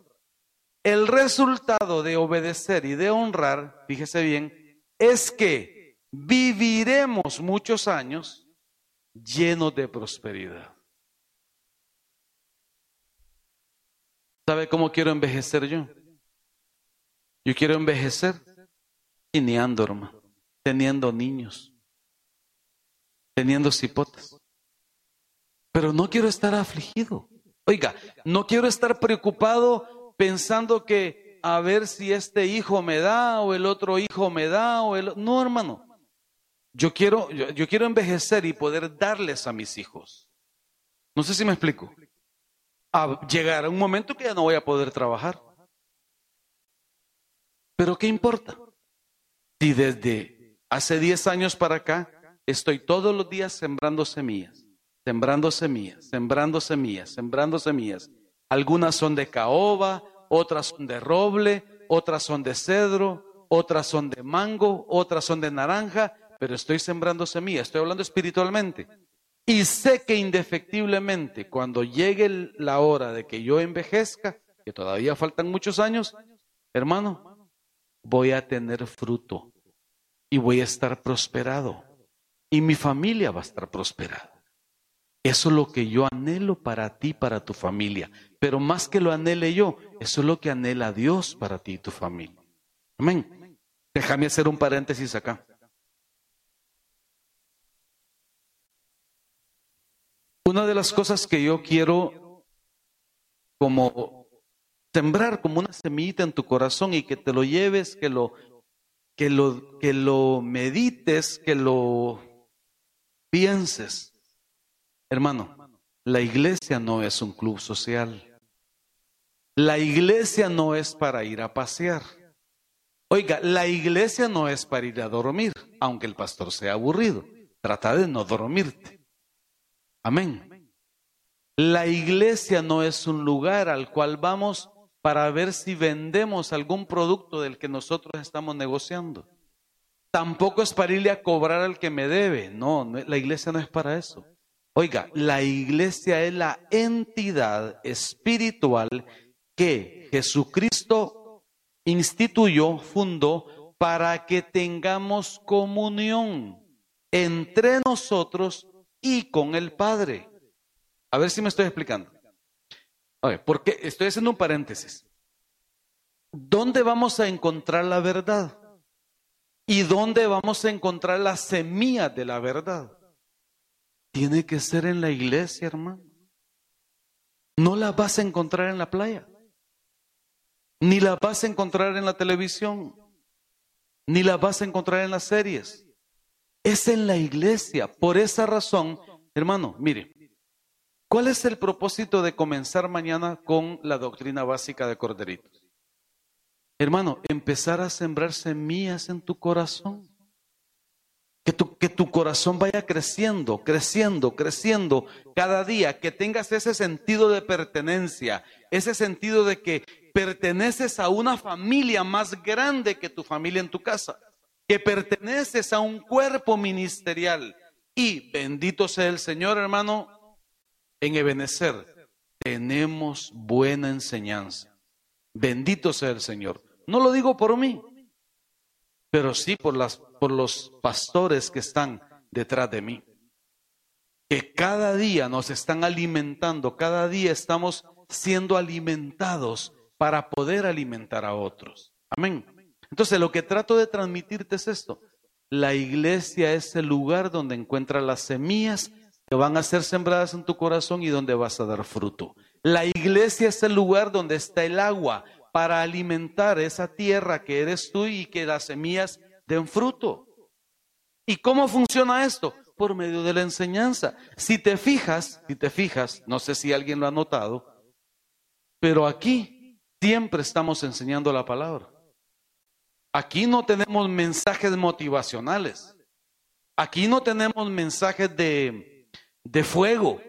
S1: El resultado de obedecer y de honrar, fíjese bien, es que viviremos muchos años llenos de prosperidad. ¿Sabe cómo quiero envejecer yo? Yo quiero envejecer hermano, teniendo niños, teniendo cipotas. Pero no quiero estar afligido. Oiga, no quiero estar preocupado pensando que a ver si este hijo me da o el otro hijo me da o el no, hermano. Yo quiero, yo, quiero envejecer y poder darles a mis hijos. No sé si me explico. A llegar a un momento que ya no voy a poder trabajar. Pero ¿qué importa? Si desde hace 10 años para acá estoy todos los días sembrando semillas, sembrando semillas, sembrando semillas, sembrando semillas. Algunas son de caoba, otras son de roble, otras son de cedro, otras son de mango, otras son de naranja, pero estoy sembrando semillas, estoy hablando espiritualmente. Y sé que indefectiblemente cuando llegue la hora de que yo envejezca, que todavía faltan muchos años, hermano, voy a tener fruto y voy a estar prosperado y mi familia va a estar prosperada. Eso es lo que yo anhelo para ti, para tu familia. Pero más que lo anhele yo, eso es lo que anhela Dios para ti y tu familia. Amén. Déjame hacer un paréntesis acá. Una de las cosas que yo quiero como sembrar como una semillita en tu corazón y que te lo lleves, que lo que lo que lo medites, que lo pienses. Hermano, la iglesia no es un club social. La iglesia no es para ir a pasear. Oiga, la iglesia no es para ir a dormir, aunque el pastor sea aburrido. Trata de no dormirte. Amén. La iglesia no es un lugar al cual vamos para ver si vendemos algún producto del que nosotros estamos negociando. Tampoco es para irle a cobrar al que me debe. No, la iglesia no es para eso. Oiga, la iglesia es la entidad espiritual que Jesucristo instituyó, fundó, para que tengamos comunión entre nosotros y con el Padre. A ver si me estoy explicando. Porque estoy haciendo un paréntesis. ¿Dónde vamos a encontrar la verdad? ¿Y dónde vamos a encontrar la semilla de la verdad? Tiene que ser en la iglesia, hermano. No la vas a encontrar en la playa ni la vas a encontrar en la televisión, ni la vas a encontrar en las series. Es en la iglesia. Por esa razón, hermano, mire, ¿cuál es el propósito de comenzar mañana con la doctrina básica de Corderitos? Hermano, empezar a sembrar semillas en tu corazón. Que tu, que tu corazón vaya creciendo, creciendo, creciendo cada día, que tengas ese sentido de pertenencia, ese sentido de que perteneces a una familia más grande que tu familia en tu casa, que perteneces a un cuerpo ministerial. Y bendito sea el Señor, hermano, en Ebenezer tenemos buena enseñanza. Bendito sea el Señor. No lo digo por mí, pero sí por, las, por los pastores que están detrás de mí. Que cada día nos están alimentando, cada día estamos siendo alimentados para poder alimentar a otros. Amén. Entonces, lo que trato de transmitirte es esto. La iglesia es el lugar donde encuentras las semillas que van a ser sembradas en tu corazón y donde vas a dar fruto. La iglesia es el lugar donde está el agua para alimentar esa tierra que eres tú y que las semillas den fruto. ¿Y cómo funciona esto? Por medio de la enseñanza. Si te fijas, si te fijas, no sé si alguien lo ha notado, pero aquí Siempre estamos enseñando la palabra. Aquí no tenemos mensajes motivacionales. Aquí no tenemos mensajes de, fuego.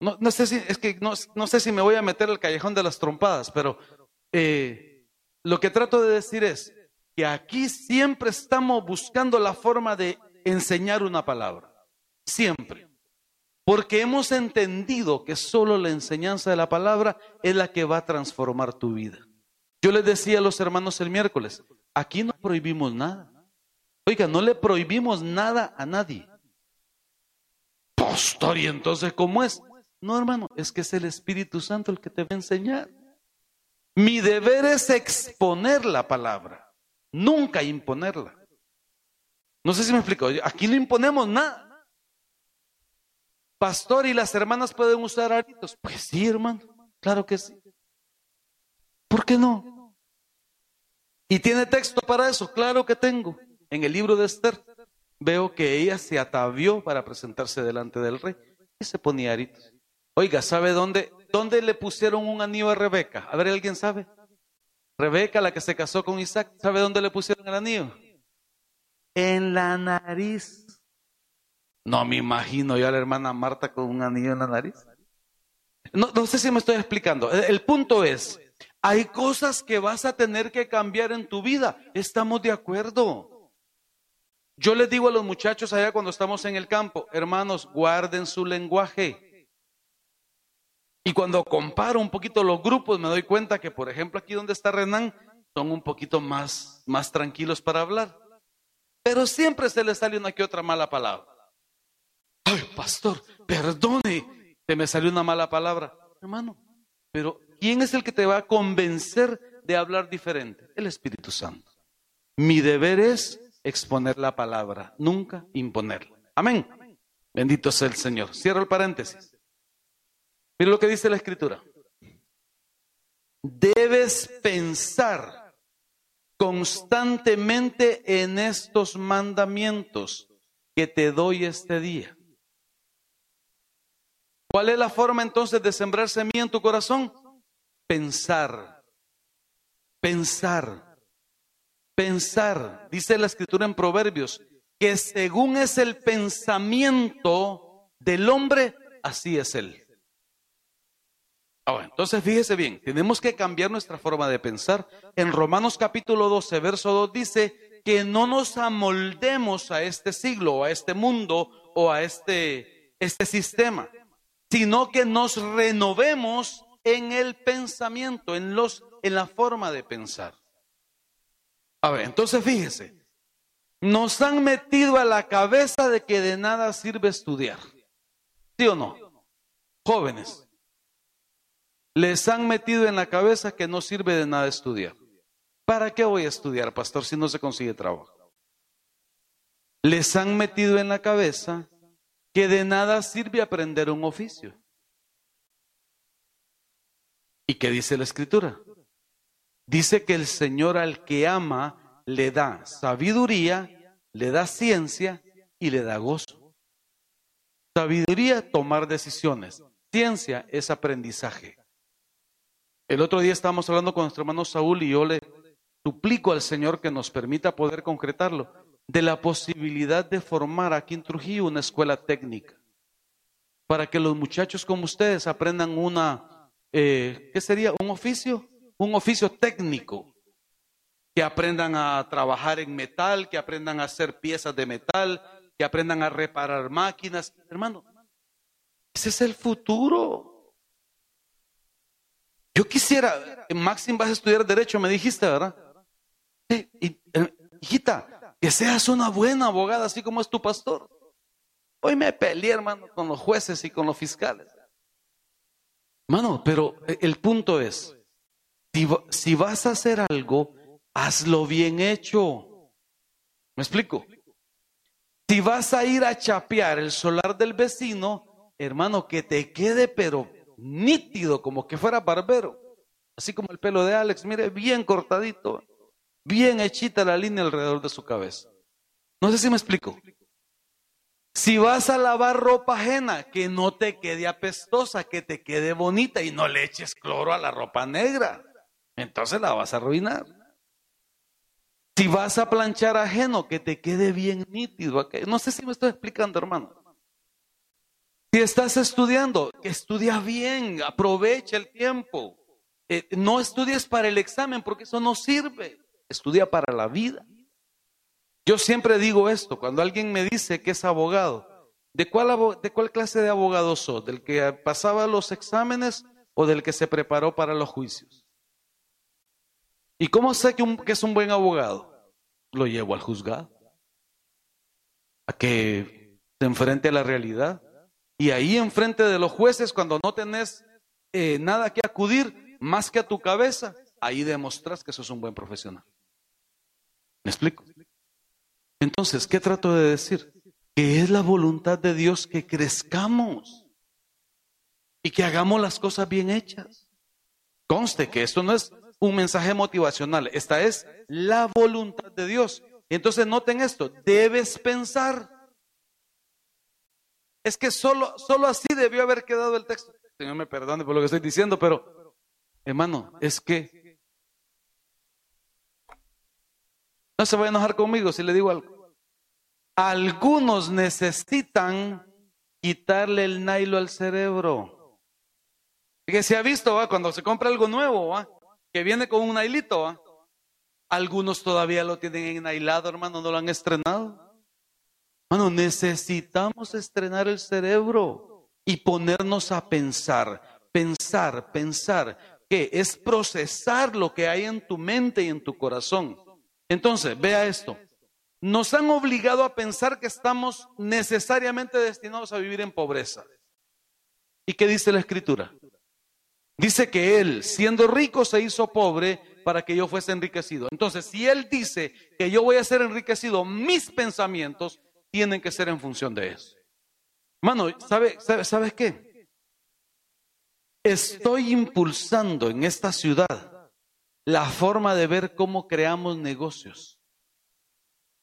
S1: No, sé si, es que no, sé si me voy a meter el callejón de las trompadas, pero eh, lo que trato de decir es que aquí siempre estamos buscando la forma de enseñar una palabra. Siempre. Porque hemos entendido que solo la enseñanza de la palabra es la que va a transformar tu vida. Yo les decía a los hermanos el miércoles, aquí no prohibimos nada. Oiga, no le prohibimos nada a nadie. Pastor, ¿y entonces cómo es? No, hermano, es que es el Espíritu Santo el que te va a enseñar. Mi deber es exponer la palabra, nunca imponerla. No sé si me explico. Aquí no imponemos nada. Pastor, ¿y las hermanas pueden usar aritos? Pues sí, hermano, claro que sí. ¿Por qué no? ¿Y tiene texto para eso? Claro que tengo. En el libro de Esther veo que ella se atavió para presentarse delante del rey y se ponía aritos. Oiga, ¿sabe dónde, dónde le pusieron un anillo a Rebeca? A ver, ¿alguien sabe? Rebeca, la que se casó con Isaac, ¿sabe dónde le pusieron el anillo? En la nariz. No me imagino yo a la hermana Marta con un anillo en la nariz. No, no sé si me estoy explicando. El punto es, hay cosas que vas a tener que cambiar en tu vida. Estamos de acuerdo. Yo les digo a los muchachos allá cuando estamos en el campo, hermanos, guarden su lenguaje. Y cuando comparo un poquito los grupos, me doy cuenta que, por ejemplo, aquí donde está Renan, son un poquito más, más tranquilos para hablar. Pero siempre se les sale una que otra mala palabra. Ay, pastor, perdone, te me salió una mala palabra. Hermano, pero ¿quién es el que te va a convencer de hablar diferente? El Espíritu Santo. Mi deber es exponer la palabra, nunca imponerla. Amén. Bendito sea el Señor. Cierro el paréntesis. Mira lo que dice la escritura. Debes pensar constantemente en estos mandamientos que te doy este día. ¿Cuál es la forma entonces de sembrar semilla en tu corazón? Pensar, pensar, pensar. Dice la escritura en Proverbios que según es el pensamiento del hombre, así es él. Ahora, entonces fíjese bien, tenemos que cambiar nuestra forma de pensar. En Romanos capítulo 12, verso 2 dice que no nos amoldemos a este siglo, a este mundo, o a este, este sistema, sino que nos renovemos en el pensamiento, en, los, en la forma de pensar. A ver, entonces fíjese, nos han metido a la cabeza de que de nada sirve estudiar. ¿Sí o no? Jóvenes les han metido en la cabeza que no sirve de nada estudiar. ¿Para qué voy a estudiar, pastor, si no se consigue trabajo? Les han metido en la cabeza que de nada sirve aprender un oficio. ¿Y qué dice la escritura? Dice que el Señor al que ama le da sabiduría, le da ciencia y le da gozo. Sabiduría, tomar decisiones. Ciencia es aprendizaje. El otro día estábamos hablando con nuestro hermano Saúl y yo le suplico al Señor que nos permita poder concretarlo, de la posibilidad de formar aquí en Trujillo una escuela técnica, para que los muchachos como ustedes aprendan una, eh, ¿qué sería? Un oficio, un oficio técnico, que aprendan a trabajar en metal, que aprendan a hacer piezas de metal, que aprendan a reparar máquinas. Hermano, ese es el futuro. Yo quisiera, Maxim, vas a estudiar Derecho, me dijiste, ¿verdad? Sí, eh, hijita, que seas una buena abogada, así como es tu pastor. Hoy me peleé, hermano, con los jueces y con los fiscales. Hermano, pero eh, el punto es, si, vas a hacer algo, hazlo bien hecho. ¿Me explico? Si vas a ir a chapear el solar del vecino, hermano, que te quede pero nítido, como que fuera barbero. Así como el pelo de Alex, mire, bien cortadito, bien hechita la línea alrededor de su cabeza. No sé si me explico. Si vas a lavar ropa ajena, que no te quede apestosa, que te quede bonita y no le eches cloro a la ropa negra. Entonces la vas a arruinar. Si vas a planchar ajeno, que te quede bien nítido. No sé si me estoy explicando, hermano. Si estás estudiando, estudia bien, aprovecha el tiempo. Eh, no estudies para el examen porque eso no sirve. Estudia para la vida. Yo siempre digo esto, cuando alguien me dice que es abogado, ¿de cuál, de cuál clase de abogado sos? ¿Del que pasaba los exámenes o del que se preparó para los juicios? ¿Y cómo sé que, es un buen abogado? Lo llevo al juzgado, a que se enfrente a la realidad. Y ahí enfrente de los jueces, cuando no tenés eh, nada que acudir más que a tu cabeza, ahí demostras que sos un buen profesional. ¿Me explico? Entonces, ¿qué trato de decir? Que es la voluntad de Dios que crezcamos y que hagamos las cosas bien hechas. Conste que esto no es un mensaje motivacional, esta es la voluntad de Dios. Entonces, noten esto, debes pensar es que solo, solo así debió haber quedado el texto. Señor me perdone por lo que estoy diciendo, pero hermano, es que no se va a enojar conmigo si le digo algo. Algunos necesitan quitarle el nailo al cerebro. Que se ha visto, cuando se compra algo nuevo. Que viene con un nailito, ¿va? algunos todavía lo tienen ennailado, hermano, no lo han estrenado. Bueno, necesitamos estrenar el cerebro y ponernos a pensar, pensar, pensar, que es procesar lo que hay en tu mente y en tu corazón. Entonces, vea esto. Nos han obligado a pensar que estamos necesariamente destinados a vivir en pobreza. ¿Y qué dice la escritura? Dice que Él, siendo rico, se hizo pobre para que yo fuese enriquecido. Entonces, si Él dice que yo voy a ser enriquecido, mis pensamientos tienen que ser en función de eso. Mano, ¿sabe, sabe, ¿sabes qué? Estoy impulsando en esta ciudad la forma de ver cómo creamos negocios.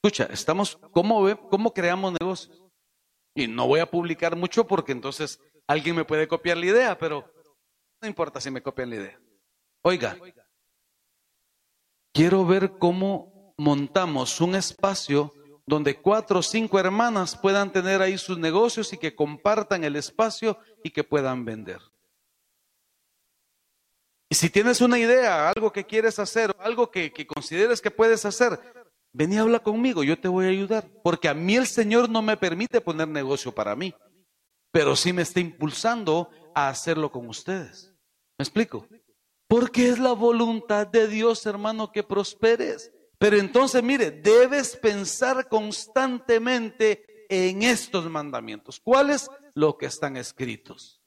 S1: Escucha, estamos, ¿cómo, cómo creamos negocios? Y no voy a publicar mucho porque entonces alguien me puede copiar la idea, pero no importa si me copian la idea. Oiga, quiero ver cómo montamos un espacio donde cuatro o cinco hermanas puedan tener ahí sus negocios y que compartan el espacio y que puedan vender. Y si tienes una idea, algo que quieres hacer, algo que, que consideres que puedes hacer, ven y habla conmigo, yo te voy a ayudar. Porque a mí el Señor no me permite poner negocio para mí, pero sí me está impulsando a hacerlo con ustedes. ¿Me explico? Porque es la voluntad de Dios, hermano, que prosperes. Pero entonces, mire, debes pensar constantemente en estos mandamientos. ¿Cuáles? Lo que están escritos.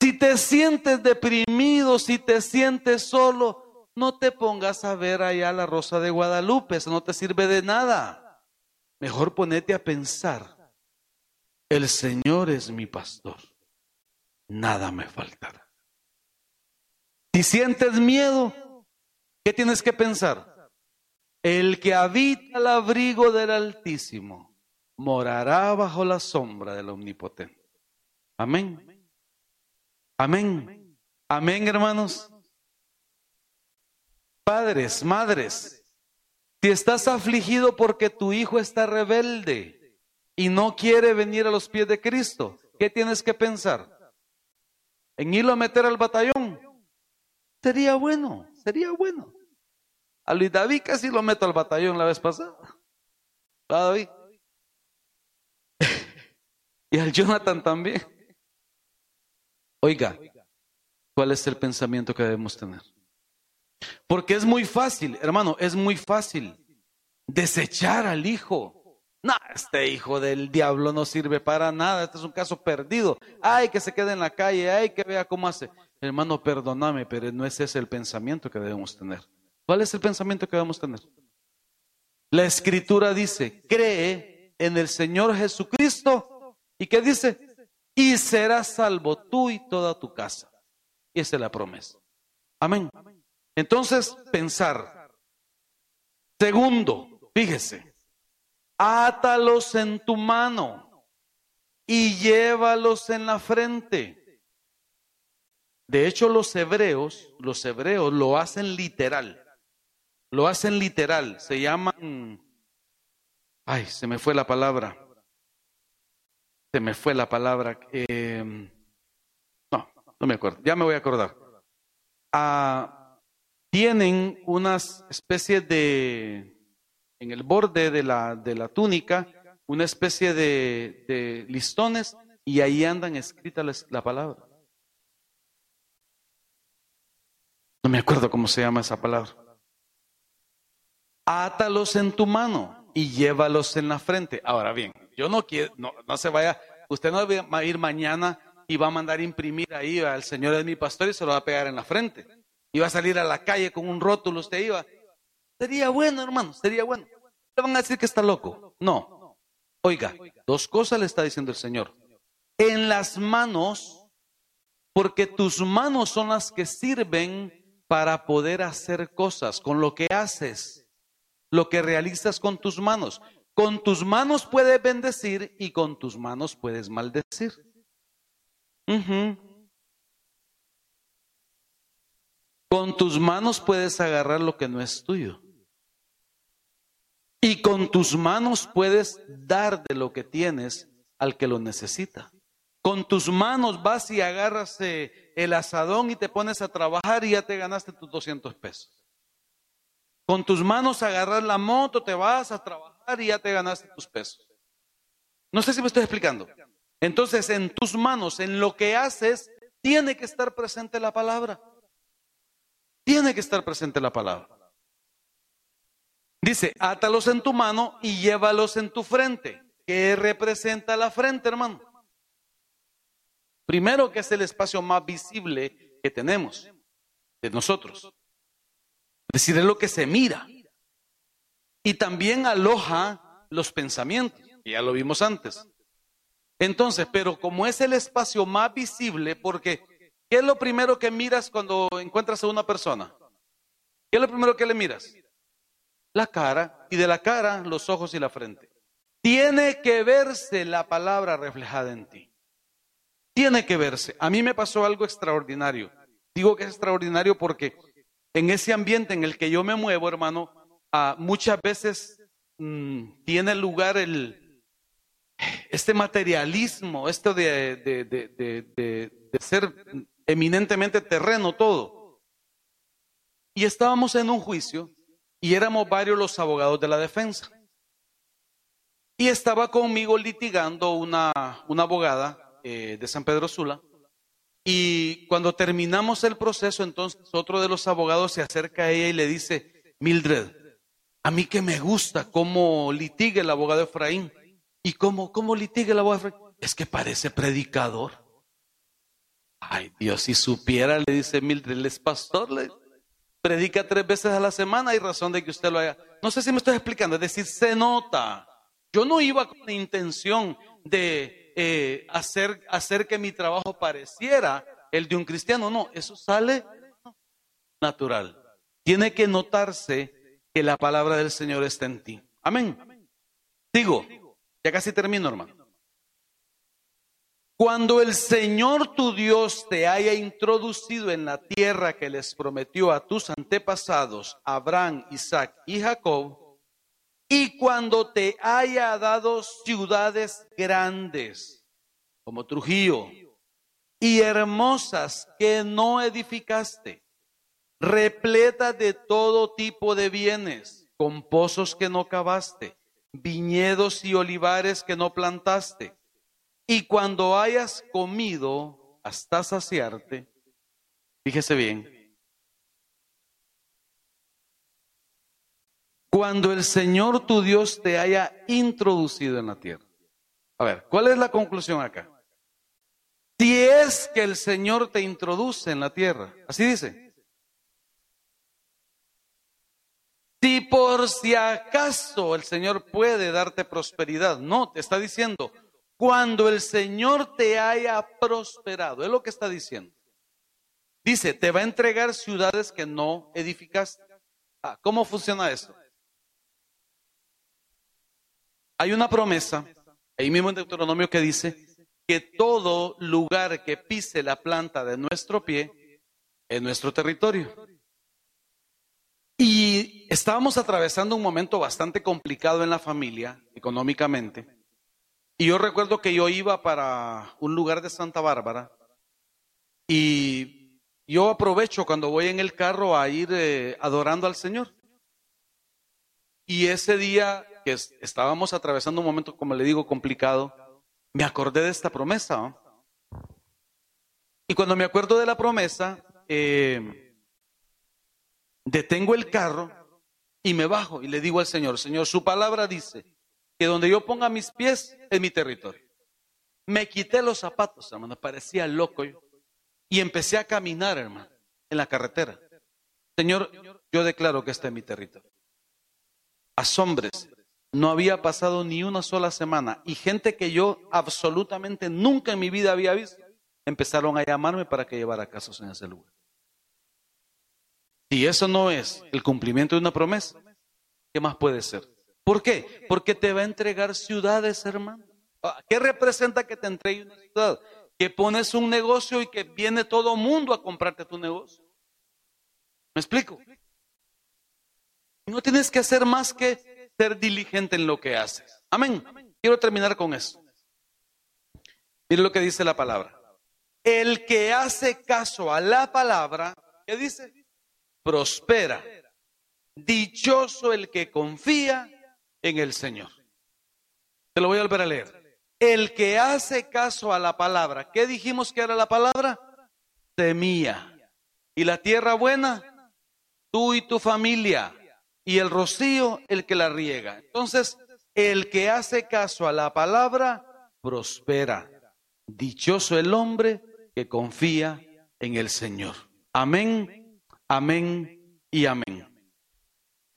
S1: Si te sientes deprimido, si te sientes solo, no te pongas a ver allá la rosa de Guadalupe, eso no te sirve de nada. Mejor ponete a pensar, el Señor es mi pastor, nada me faltará. Si sientes miedo, ¿Qué tienes que pensar? El que habita el abrigo del Altísimo morará bajo la sombra del Omnipotente. Amén. Amén. Amén, hermanos. Padres, madres, si estás afligido porque tu hijo está rebelde y no quiere venir a los pies de Cristo, ¿qué tienes que pensar? ¿En irlo a meter al batallón? Sería bueno, sería bueno. A Luis David casi lo meto al batallón la vez pasada. David? [LAUGHS] y al Jonathan también. Oiga, ¿cuál es el pensamiento que debemos tener? Porque es muy fácil, hermano, es muy fácil desechar al hijo. No, este hijo del diablo no sirve para nada, este es un caso perdido. Ay, que se quede en la calle, ay, que vea cómo hace. Hermano, perdóname, pero no es ese el pensamiento que debemos tener. ¿Cuál es el pensamiento que debemos tener? La escritura dice, cree en el Señor Jesucristo. ¿Y qué dice? Y serás salvo tú y toda tu casa. Y esa es la promesa. Amén. Entonces, pensar. Segundo, fíjese, átalos en tu mano y llévalos en la frente. De hecho, los hebreos, los hebreos lo hacen literal. Lo hacen literal, se llaman, ay, se me fue la palabra, se me fue la palabra, em, no, no me acuerdo, ya me voy a acordar. Ah, tienen unas especies de, en el borde de la, de la túnica, una especie de, de listones y ahí andan escritas la palabra. No me acuerdo cómo se llama esa palabra átalos en tu mano y llévalos en la frente. Ahora bien, yo no quiero, no, se vaya, usted no va a ir mañana y va a mandar imprimir ahí al Señor de mi pastor y se lo va a pegar en la frente. Y va a salir a la calle con un rótulo, usted iba. Sería bueno, hermano, sería bueno. Le van a decir que está loco. No. Oiga, dos cosas le está diciendo el Señor. En las manos, porque tus manos son las que sirven para poder hacer cosas. Con lo que haces, lo que realizas con tus manos. Con tus manos puedes bendecir y con tus manos puedes maldecir. Con tus manos puedes agarrar lo que no es tuyo. Y con tus manos puedes dar de lo que tienes al que lo necesita. Con tus manos vas y agarras eh, el asadón y te pones a trabajar y ya te ganaste tus 200 pesos. Con tus manos agarras la moto, te vas a trabajar y ya te ganaste tus pesos. No sé si me estoy explicando. Entonces, en tus manos, en lo que haces, tiene que estar presente la palabra. Tiene que estar presente la palabra. Dice, átalos en tu mano y llévalos en tu frente. ¿Qué representa la frente, hermano? Primero que es el espacio más visible que tenemos de nosotros. Es decir, es lo que se mira. Y también aloja los pensamientos, ya lo vimos antes. Entonces, pero como es el espacio más visible, porque ¿qué es lo primero que miras cuando encuentras a una persona? ¿Qué es lo primero que le miras? La cara y de la cara los ojos y la frente. Tiene que verse la palabra reflejada en ti. Tiene que verse. A mí me pasó algo extraordinario. Digo que es extraordinario porque en ese ambiente en el que yo me muevo, hermano, ah, muchas veces mm, tiene lugar el, este materialismo, esto de, de ser eminentemente terreno todo. Y estábamos en un juicio y éramos varios los abogados de la defensa. Y estaba conmigo litigando una, una abogada eh, de San Pedro Sula. Y cuando terminamos el proceso, entonces otro de los abogados se acerca a ella y le dice, Mildred, a mí que me gusta cómo litiga el abogado Efraín. ¿Y cómo, cómo litiga el abogado Efraín? Es que parece predicador. Ay, Dios, si supiera, le dice Mildred, él es pastor, le predica tres veces a la semana, hay razón de que usted lo haga. No sé si me estoy explicando, es decir, se nota. Yo no iba con la intención de eh, hacer, hacer que mi trabajo pareciera el de un cristiano, no, eso sale natural. Tiene que notarse que la palabra del Señor está en ti. Amén. Digo, ya casi termino, hermano. Cuando el Señor tu Dios te haya introducido en la tierra que les prometió a tus antepasados, Abraham, Isaac y Jacob, y cuando te haya dado ciudades grandes, como Trujillo, y hermosas que no edificaste, repletas de todo tipo de bienes, con pozos que no cavaste, viñedos y olivares que no plantaste, y cuando hayas comido hasta saciarte, fíjese bien, cuando el Señor tu Dios te haya introducido en la tierra. A ver, ¿cuál es la conclusión acá? Si es que el Señor te introduce en la tierra, así dice. Si por si acaso el Señor puede darte prosperidad, no, te está diciendo, cuando el Señor te haya prosperado. Es lo que está diciendo. Dice, te va a entregar ciudades que no edificaste. Ah, ¿Cómo funciona eso? Hay una promesa, ahí mismo en Deuteronomio, que dice que todo lugar que pise la planta de nuestro pie es nuestro territorio. Y estábamos atravesando un momento bastante complicado en la familia, económicamente. Y yo recuerdo que yo iba para un lugar de Santa Bárbara y yo aprovecho cuando voy en el carro a ir eh, adorando al Señor. Y ese día que estábamos atravesando un momento, como le digo, complicado, me acordé de esta promesa. Y cuando me acuerdo de la promesa, eh, detengo el carro y me bajo y le digo al Señor, Señor, su palabra dice que donde yo ponga mis pies es mi territorio. Me quité los zapatos, hermano, parecía loco yo. Y empecé a caminar, hermano, en la carretera. Señor, yo declaro que este es mi territorio. Asombres. No había pasado ni una sola semana y gente que yo absolutamente nunca en mi vida había visto empezaron a llamarme para que llevara casos en ese lugar. Si eso no es el cumplimiento de una promesa, ¿qué más puede ser? ¿Por qué? Porque te va a entregar ciudades, hermano. Ah, ¿Qué representa que te entregue una ciudad? Que pones un negocio y que viene todo mundo a comprarte tu negocio. ¿Me explico? No tienes que hacer más que ser diligente en lo que haces. Amén. Quiero terminar con eso. Mire lo que dice la palabra. El que hace caso a la palabra, ¿qué dice? Prospera. Dichoso el que confía en el Señor. Te lo voy a volver a leer. El que hace caso a la palabra, ¿qué dijimos que era la palabra? Semilla. Y la tierra buena, tú y tu familia. Y el rocío, el que la riega. Entonces, el que hace caso a la palabra, prospera. Dichoso el hombre que confía en el Señor. Amén, amén y amén.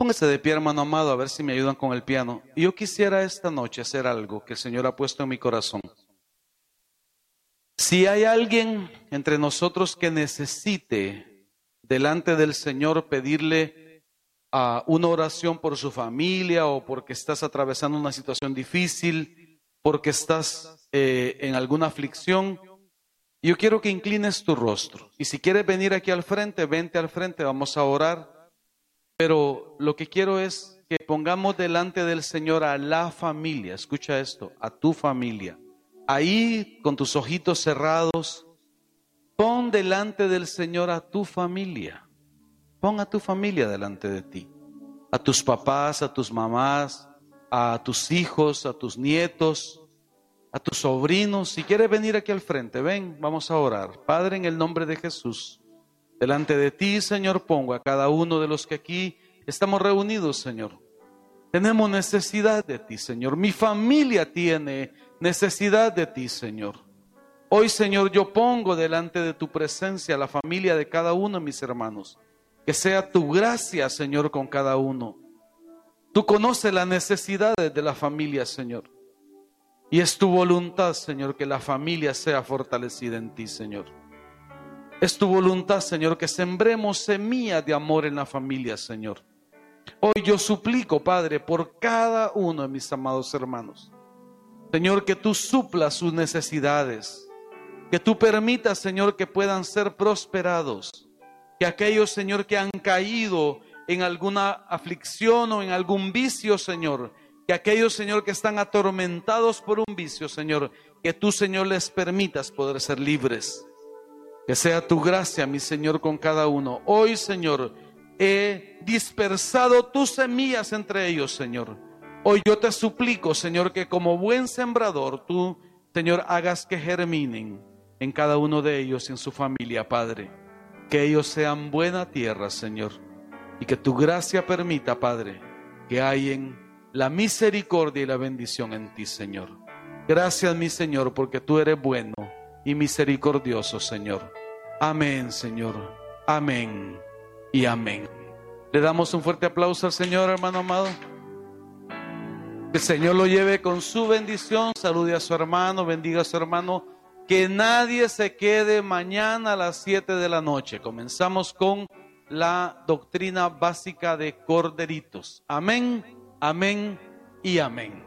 S1: Póngase de pie, hermano amado, a ver si me ayudan con el piano. Yo quisiera esta noche hacer algo que el Señor ha puesto en mi corazón. Si hay alguien entre nosotros que necesite delante del Señor pedirle a una oración por su familia o porque estás atravesando una situación difícil, porque estás eh, en alguna aflicción, yo quiero que inclines tu rostro. Y si quieres venir aquí al frente, vente al frente, vamos a orar. Pero lo que quiero es que pongamos delante del Señor a la familia, escucha esto, a tu familia. Ahí con tus ojitos cerrados, pon delante del Señor a tu familia. Pon a tu familia delante de ti. A tus papás, a tus mamás, a tus hijos, a tus nietos, a tus sobrinos. Si quieres venir aquí al frente, ven, vamos a orar. Padre, en el nombre de Jesús, delante de ti, Señor, pongo a cada uno de los que aquí estamos reunidos, Señor. Tenemos necesidad de ti, Señor. Mi familia tiene necesidad de ti, Señor. Hoy, Señor, yo pongo delante de tu presencia la familia de cada uno de mis hermanos. Que sea tu gracia, Señor, con cada uno. Tú conoces las necesidades de la familia, Señor. Y es tu voluntad, Señor, que la familia sea fortalecida en ti, Señor. Es tu voluntad, Señor, que sembremos semillas de amor en la familia, Señor. Hoy yo suplico, Padre, por cada uno de mis amados hermanos. Señor, que tú suplas sus necesidades. Que tú permitas, Señor, que puedan ser prosperados. Que aquellos, Señor, que han caído en alguna aflicción o en algún vicio, Señor, que aquellos, Señor, que están atormentados por un vicio, Señor, que tú, Señor, les permitas poder ser libres. Que sea tu gracia, mi Señor, con cada uno. Hoy, Señor, he dispersado tus semillas entre ellos, Señor. Hoy yo te suplico, Señor, que como buen sembrador, tú, Señor, hagas que germinen en cada uno de ellos y en su familia, Padre. Que ellos sean buena tierra, Señor. Y que tu gracia permita, Padre, que hay en la misericordia y la bendición en ti, Señor. Gracias, mi Señor, porque tú eres bueno y misericordioso, Señor. Amén, Señor. Amén y amén. Le damos un fuerte aplauso al Señor, hermano amado. Que el Señor lo lleve con su bendición. Salude a su hermano, bendiga a su hermano. Que nadie se quede mañana a las 7 de la noche. Comenzamos con la doctrina básica de corderitos. Amén amén y amén.